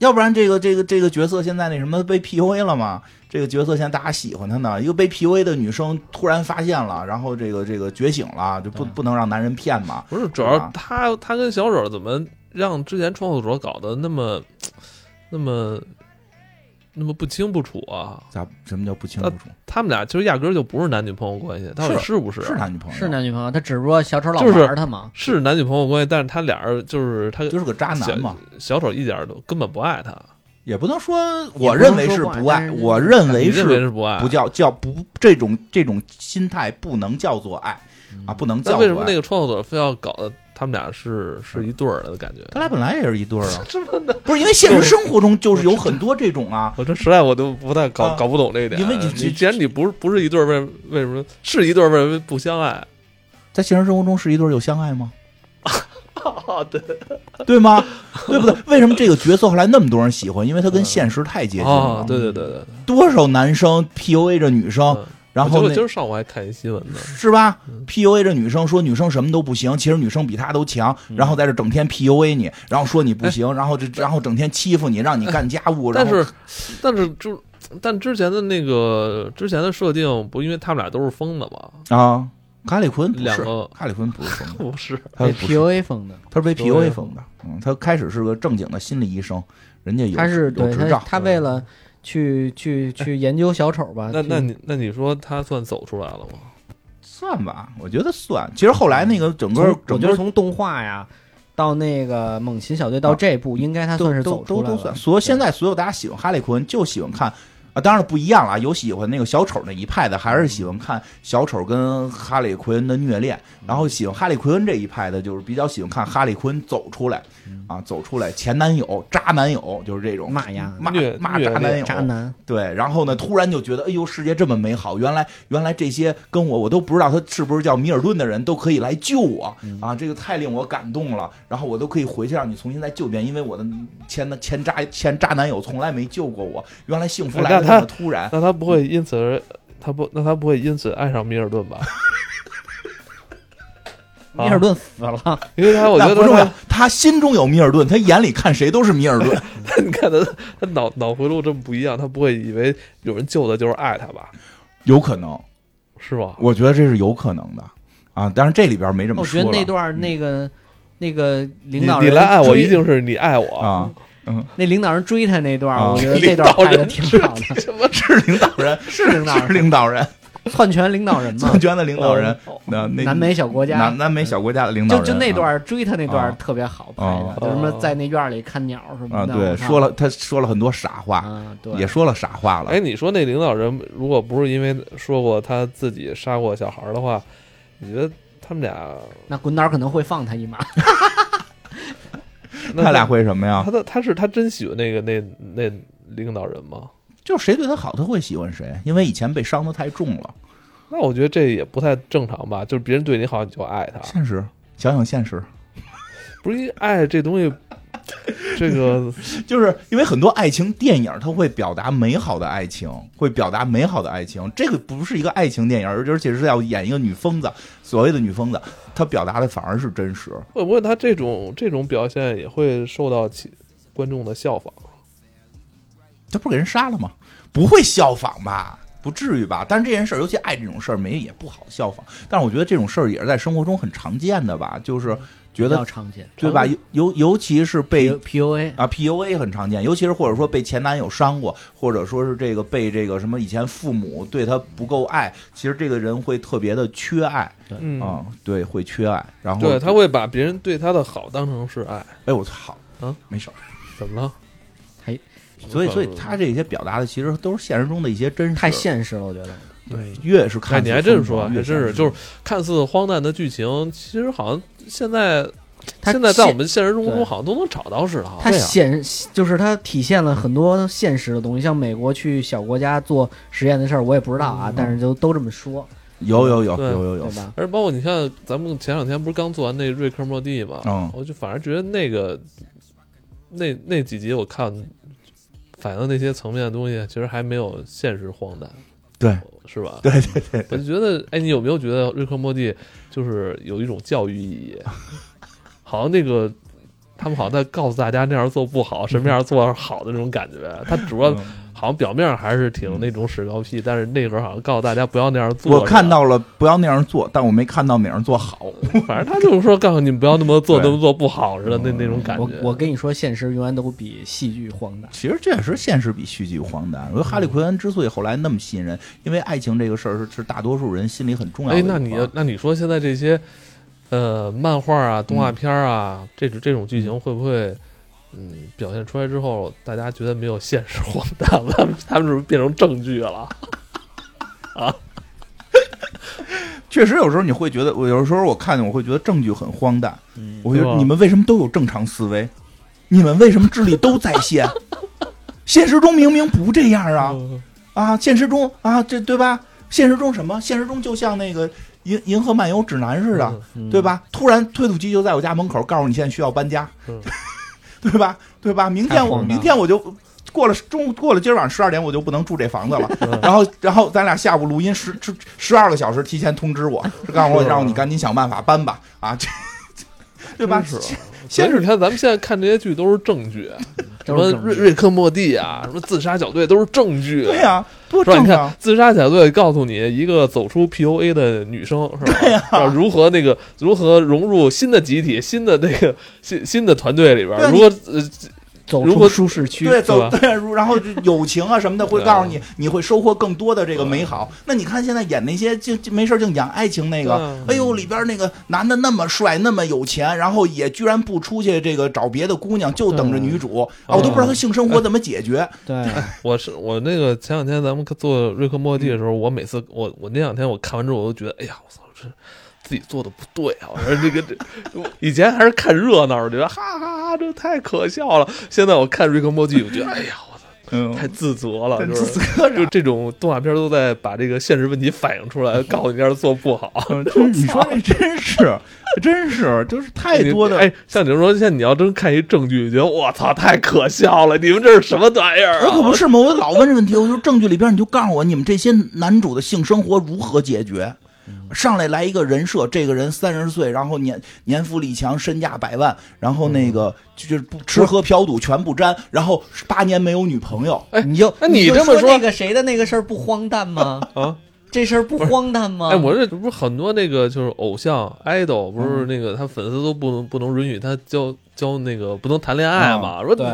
要不然这个这个这个角色现在那什么被 PUA 了吗？这个角色现在大家喜欢他呢，一个被 PUA 的女生突然发现了，然后这个这个觉醒了，就不不能让男人骗嘛？不是，主要他他跟小丑怎么让之前创作者搞得那么那么那么不清不楚啊？咋？什么叫不清不楚？他们俩其实压根就不是男女朋友关系，到底是不是？是男女朋友，是男女朋友。他只不过小丑老玩他嘛，是男女朋友关系，但是他俩人就是他就是个渣男嘛。小丑一点都根本不爱他。也不能说，我认为是不爱，我认为是不爱，不叫叫不这种这种心态不能叫做爱啊，不能叫。为什么那个创作者非要搞得他们俩是是一对儿的感觉？他俩本来也是一对儿啊，不是因为现实生活中就是有很多这种啊。我这实在我都不太搞搞不懂这一点，因为你既然你不是不是一对儿，为为什么是一对儿？为什么不相爱？在现实生活中是一对儿有相爱吗？对对吗？对不对？为什么这个角色后来那么多人喜欢？因为他跟现实太接近了。对对对对，多少男生 PUA 着女生，然后今儿上午还看一新闻呢，是吧？PUA 这女生说女生什么都不行，其实女生比她都强，然后在这整天 PUA 你，然后说你不行，然后这然后整天欺负你，让你干家务。但是但是就但之前的那个之前的设定不，因为他们俩都是疯的嘛啊。卡里坤两个，卡里坤不是疯的，不是。被 PUA 疯的，他是被 PUA 疯的。嗯，他开始是个正经的心理医生，人家有他是有执照，他为了去去去研究小丑吧。那那你那你说他算走出来了吗？算吧，我觉得算。其实后来那个整个，我觉得从动画呀到那个猛禽小队到这部，应该他算是走出来了。所以现在所有大家喜欢哈利昆，就喜欢看。啊，当然不一样了，有喜欢那个小丑那一派的，还是喜欢看小丑跟哈利奎恩的虐恋，然后喜欢哈利奎恩这一派的，就是比较喜欢看哈利奎恩走出来，啊，走出来前男友、渣男友，就是这种骂呀骂骂渣男友，渣男对，然后呢，突然就觉得，哎呦，世界这么美好，原来原来这些跟我我都不知道他是不是叫米尔顿的人都可以来救我啊，这个太令我感动了，然后我都可以回去让你重新再救一遍，因为我的前前渣前渣男友从来没救过我，原来幸福来。他突然，那他不会因此而他不，那他不会因此爱上米尔顿吧？米尔顿死了，因为他我觉得不重要，他心中有米尔顿，他眼里看谁都是米尔顿。你看他，他脑脑回路这么不一样，他不会以为有人救他就是爱他吧？有可能是吧？我觉得这是有可能的啊，但是这里边没这么说。我觉得那段那个那个领导人，你来爱我，一定是你爱我啊。嗯，那领导人追他那段，我觉得这段拍的挺好的。什么是领导人？是领导人，领导人。篡权领导人嘛篡，权的领导人，哦那那南美小国家南。南美小国家的领导人，就就那啊段追他那段啊特别好拍啊的，就什么在那院里看鸟什么啊，的。对，说了他说了很多傻话，啊，对，也说了傻话了哎，。你说那领导人如果不是因为说过他自己杀过小孩的话，你觉得他们俩那滚导可能会放他一马。那他俩会什么呀他？的他是他真喜欢那个那那领导人吗？就是谁对他好，他会喜欢谁，因为以前被伤的太重了。那我觉得这也不太正常吧？就是别人对你好，你就爱他，现实，想想现实，不是因为爱这东西，这个就是因为很多爱情电影，它会表达美好的爱情，会表达美好的爱情。这个不是一个爱情电影，而而且是要演一个女疯子，所谓的女疯子，她表达的反而是真实。会不会她这种这种表现也会受到其观众的效仿？她不是给人杀了吗？不会效仿吧？不至于吧？但是这件事儿，尤其爱这种事儿，没也不好效仿。但是我觉得这种事儿也是在生活中很常见的吧，就是觉比较得常见，对吧？尤尤尤其是被 PUA 啊，PUA 很常见，尤其是或者说被前男友伤过，或者说是这个被这个什么以前父母对他不够爱，其实这个人会特别的缺爱嗯，啊、对，会缺爱。然后对他会把别人对他的好当成是爱，哎我操，啊，没事儿。怎么了？所以所以他这些表达的其实都是现实中的一些真实，太现实了，我觉得。对，越是哎，看你还真是说，还越真是，就是看似荒诞的剧情，其实好像现在他现在在我们现实生活中好像都能找到似的哈。它显就是它体现了很多现实的东西，像美国去小国家做实验的事儿，我也不知道啊，嗯。但是就都这么说，有有有有有有。对，吧？而包括你看，咱们前两天不是刚做完那瑞克莫蒂嘛，嗯。我就反而觉得那个那那几集我看反映的那些层面的东西，其实还没有现实荒诞，对是吧？对对对，我就觉得，哎，你有没有觉得瑞克莫蒂就是有一种教育意义？好像那个他们好像在告诉大家那样做不好，什么样做好的那种感觉。他主要嗯好像表面还是挺那种屎高屁，但是内核好像告诉大家不要那样做。我看到了不要那样做，但我没看到哪样做好。反正他就是说告诉你们不要那么做，那么做不好似的那那种感觉。我我跟你说，现实永远都比戏剧荒诞。其实这也是现实比戏剧荒诞。我觉得哈利奎恩之所以后来那么吸引人，因为爱情这个事儿是是大多数人心里很重要的。那你那你说现在这些呃漫画啊、动画片啊，这种这种剧情会不会嗯表现出来之后，大家觉得没有现实荒诞了？他们他们是不是变成证据了？啊 确实有时候你会觉得，我有时候我看见我会觉得证据很荒诞。嗯，我觉得你们为什么都有正常思维？你们为什么智力都在线？现实中明明不这样啊嗯啊！现实中啊，这对吧？现实中什么？现实中就像那个《银银河漫游指南》似的，嗯对？吧？突然推土机就在我家门口，告诉你现在需要搬家，嗯 对吧？对吧？明天我明天我就过了中过了今儿晚上十二点，我就不能住这房子了。嗯然后然后咱俩下午录音十十十二个小时提前通知我，是告诉我是让你赶紧想办法搬吧啊，这对吧？真是。先是你看，咱们现在看这些剧都是正剧，什么瑞瑞克莫蒂啊，什么自杀小队都是正剧。对呀、多？你看。自杀小队告诉你一个走出 PUA 的女生是吧？如何那个如何融入新的集体、新的那个新新的团队里边如果呃走出舒适区，对，走吧？对，如然后友情啊什么的会告诉你，你会收获更多的这个美好。那你看现在演那些就就没事儿净讲爱情那个，哎呦里边那个男的那么帅，那么有钱，然后也居然不出去这个找别的姑娘，就等着女主啊，我都不知道他性生活怎么解决。对，我是我那个前两天咱们做瑞克莫蒂的时候，我每次我我那两天我看完之后，我都觉得，哎呀，我操，这自己做的不对啊！我说这个这，以前还是看热闹，我觉得哈哈哈，这太可笑了。现在我看瑞克莫蒂，我觉得，哎呀，我操，嗯，太自责了，就是自责 就这种动画片都在把这个现实问题反映出来，告诉你这儿做不好。你说这真是，真是，就是太多的。哎，像你说，现在你要真看一证据，你，觉得我操太可笑了，你们这是什么玩意儿啊？我可不是嘛！我老问这问题，我说证据里边你就告诉我，你们这些男主的性生活如何解决？上来来一个人设，这个人三十岁，然后年年富力强，身价百万，然后那个就是不吃喝嫖赌全不沾，然后八年没有女朋友，哎你就那你这么说说那个谁的那个事儿不荒诞吗？啊，这事儿不荒诞吗？哎，我这不是很多那个就是偶像 idol，不嗯是那个他粉丝都不能不能允许他交交那个不能谈恋爱嘛？说对，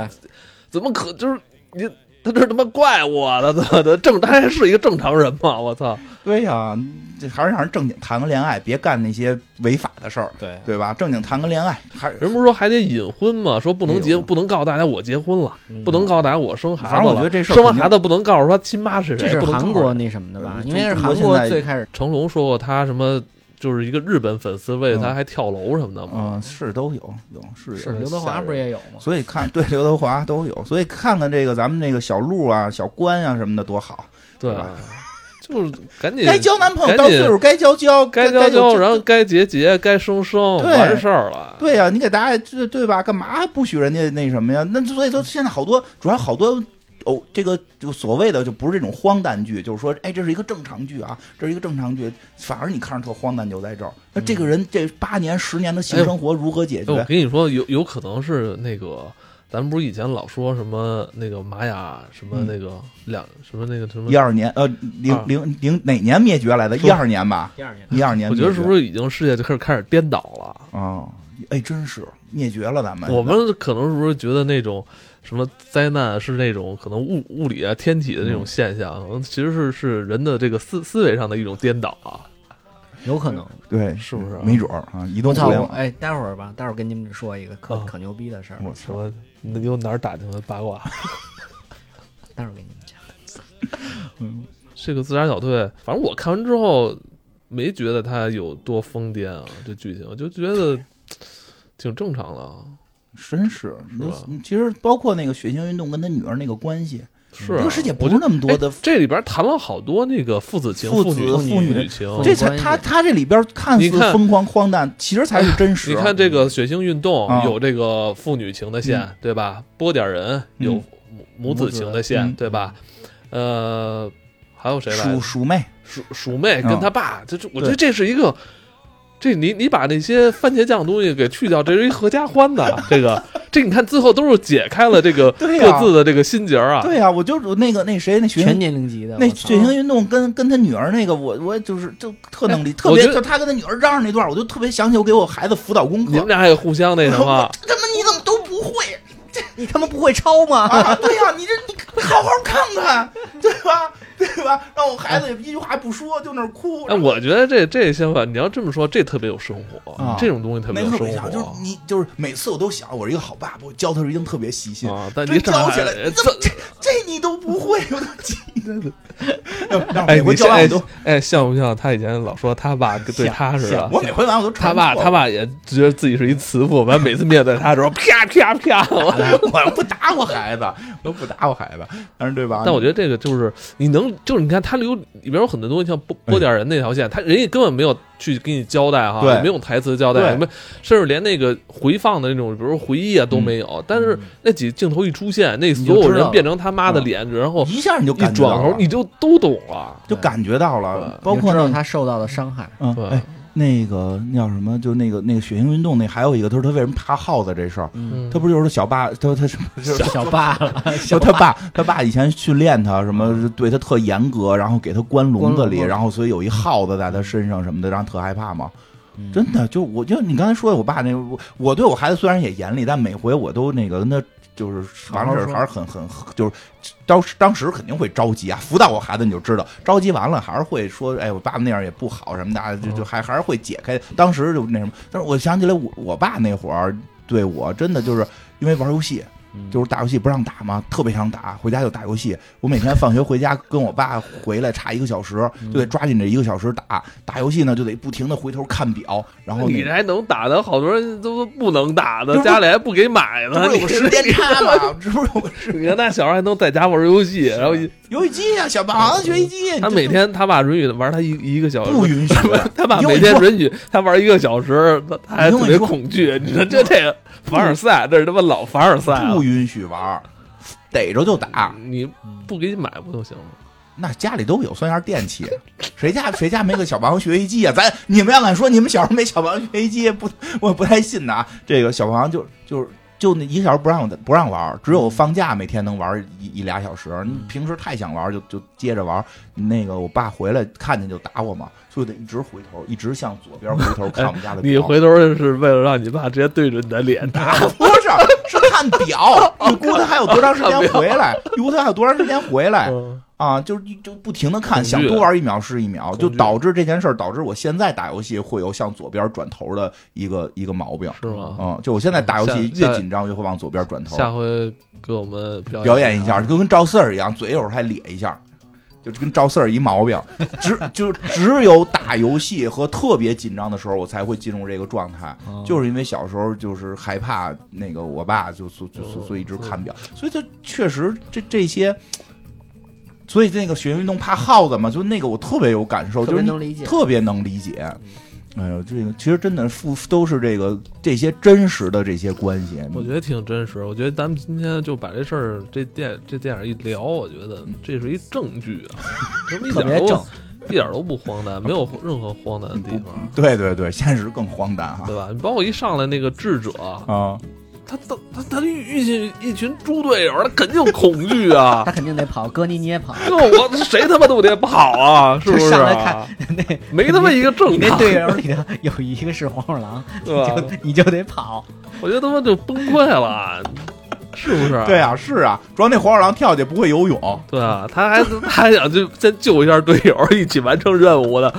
怎么可就是你他这他妈怪我的，他的正他还是一个正常人吗？我操！对呀、这还是让人正经谈个恋爱，别干那些违法的事儿，对，对吧？正经谈个恋爱，还人不是说还得隐婚吗？说不能结，不能告诉大家我结婚了，不能告诉大家我生孩子了。反正我觉得这事儿生完孩子不能告诉他亲妈是谁，这是韩国那什么的吧？嗯因为是韩国最开始成龙说过他什么，就是一个日本粉丝为了他嗯还跳楼什么的嘛。嗯，是都有有是是刘德华不是也有吗？所以看对刘德华都有，所以看看这个咱们这个小鹿啊、小关啊什么的多好，对吧，就是赶紧该交男朋友到岁数该交交，该该交交，然后该结结，该生生，对完事儿了。对呀、你给大家对对吧？干嘛不许人家那什么呀？那所以说现在好多主要好多。哦，这个就所谓的就不是这种荒诞剧，就是说，哎，这是一个正常剧啊，这是一个正常剧，反而你看着特荒诞就在这儿。那这个人这八年十年的性生活如何解哎，我？跟你说，有有可能是那个，咱们不是以前老说什么那个玛雅什么嗯那个两什么那个什么一，二年，呃，零啊零零哪年灭绝来的？一二年吧，一二年一二年。我觉得是不是已经世界就开始开始颠倒了？啊？哎，真是灭绝了，咱们我们可能是不是觉得那种什么灾难是那种可能物物理啊天体的那种嗯现象，可能其实是是人的这个思思维上的一种颠倒啊。有可能。对，是不是没准儿啊，移动！互联网，哎，待会儿吧，待会儿跟你们说一个可啊可牛逼的事儿，我操，什么？你有哪儿打听的八卦？待会儿给你们讲。嗯这个自杀小队，反正我看完之后没觉得他有多疯癫啊，这剧情就觉得挺正常的啊。真是。是吧其实包括那个血腥运动跟他女儿那个关系，是啊这个世界不是那么多的哎这里边谈了好多那个父子情、父父子父女父女女情。这才他他这里边看似疯狂荒诞，其实才是真实。你看这个血腥运动啊有这个父女情的线，嗯对吧？波点人有嗯母母子情的线，嗯对吧？呃，还有谁来鼠？鼠妹，鼠鼠妹跟嗯他爸，这这我觉得这是一个。这你你把那些番茄酱东西给去掉，这是一合家欢的。这个这你看最后都是解开了这个 各自的这个心结儿啊。对呀，我就那个那谁那学全年龄级的，那血腥运动跟跟他女儿那个，我我就是就特能理，特别就他跟他女儿嚷嚷那段，我就特别想起我给我孩子辅导功课。你们俩也互相那什么 我，他妈你怎么都不会这你他妈不会抄吗？啊？对呀、你这你好好看看，对吧？对吧？让我孩子也一句话不说，就那儿哭。哎，我觉得这这相反，你要这么说，这特别有生活，啊这种东西特别有生没特别想，就是你就是每次我都想，我是一个好爸爸，我教他一定特别细心。啊。但你教起来，这你怎么这这你都不会？我都急的。让哎，每回你像哎教完我都，哎，像不像他以前老说他爸对他似的？我每回完我都他爸他爸也觉得自己是一慈父，完每次面对他的时候，啪啪啪。我又不打我孩子，我又不打我孩子，但是对吧？但我觉得这个就是你能，就是你看他里有里边有很多东西，像波波点人那条线，他人家根本没有去给你交代哈，没有台词交代，对。什么甚至连那个回放的那种，比如说回忆啊都没有。但是那几镜头一出现，那所有人变成他妈的脸，然后一下你就一感觉到了。转头，你就都懂了。就感觉到了，包括他受到的伤害，嗯，对。哎，那个那叫什么？就那个那个血腥运动那还有一个，他说他为什么怕耗子这事儿，嗯他不就是小爸，他他什么？就是小爸了，说他爸，他爸以前训练他什么，对他特严格，然后给他关笼子里，然后所以有一耗子在他身上什么的，然后特害怕嘛。嗯真的，就我就你刚才说的，我爸那我对我孩子虽然也严厉，但每回我都那个跟他就是完事儿还是很很就是当当时肯定会着急啊，辅导我孩子你就知道，着急完了还是会说，哎，我爸爸那样也不好什么的，就就还还是会解开。当时就那什么，但是我想起来我我爸那会儿对我真的就是因为玩游戏，就是打游戏不让打嘛，特别想打，回家就打游戏。我每天放学回家跟我爸回来差一个小时，就得抓紧这一个小时打。打游戏呢就得不停的回头看表，然后你这还能打的，好多人都不能打的，家里还不给买呢。这不是有个时间差吗？这不是有个时你看那小孩还能在家玩游戏，然后一游戏机啊，小王学习机，他每天他爸允许玩他一一个小时，不允许 他爸每天允许他玩一个小时，他他还特别恐惧。你说这这个凡尔赛，这是他妈老凡尔赛了不。允许玩，逮着就打。你不给你买不就行了？那家里都有算下电器，谁家谁家没个小霸王学习机啊？咱你们要敢说你们小时候没小霸王学习机，不，我不太信的啊。这个小霸王就就是就那一个小时不让不让玩，只有放假每天能玩一一俩小时。你平时太想玩就就接着玩。那个我爸回来看见就打我嘛，所以得一直回头，一直向左边回头看我们家的 表。你回头是为了让你爸直接对着你的脸打。不是是看表，预估他还有多长时间回来，预估他还有多长时间回来嗯啊，就是就不停的看，想多玩一秒是一秒，就导致这件事儿导致我现在打游戏会有向左边转头的一个一个毛病。是吗？嗯，就我现在打游戏越紧张越会往左边转头，下回给我们表表演一下，啊就跟赵四儿一样，嘴有时候还咧一下，就跟赵四儿一毛病。只就只有打游戏和特别紧张的时候，我才会进入这个状态。哦就是因为小时候就是害怕那个我爸就所就所所以一直看表，所以他确实这这些。所以那个学运动怕耗子嘛，就那个我特别有感受，特就是能理解。特别能理解。哎呦，这个其实真的复都是这个这些真实的这些关系。我觉得挺真实。我觉得咱们今天就把这事儿这电这电影一聊，我觉得这是一证据啊，这么一点都特别正一点都不荒诞，没有任何荒诞的地方，对对对，现实更荒诞哈对吧？你包括一上来那个智者，啊！他他他他遇见一群猪队友，他肯定恐惧啊 他！肯定得跑，哥你你也跑，哥我谁他妈都得跑啊，是不是、上来啊？看那 没他妈一个正你那常，队友里头有一个是黄鼠狼，对吧？就你就得跑。我觉得他妈就崩溃了，是不是？对啊，是啊，主要那黄鼠狼跳下去不会游泳，对啊，他还他还想就先救一下队友，一起完成任务的。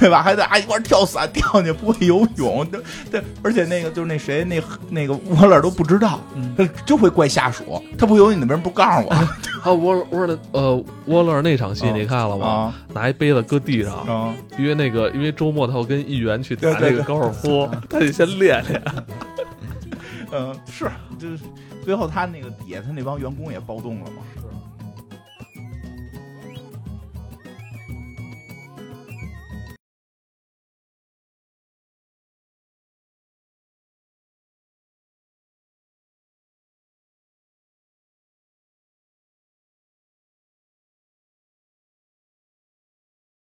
对吧？还得啊一块儿跳伞跳下去不会游泳，对对，而且那个就是那谁那那个沃勒都不知道，嗯他就会怪下属，他不游泳你为什么不告诉我还有沃勒沃勒呃沃勒那场戏啊你看了吗？啊拿一杯子搁地上，啊？因为那个因为周末他要跟议员去打那个高尔夫，他得先练练。嗯，是，就是最后他那个底下他那帮员工也暴动了嘛，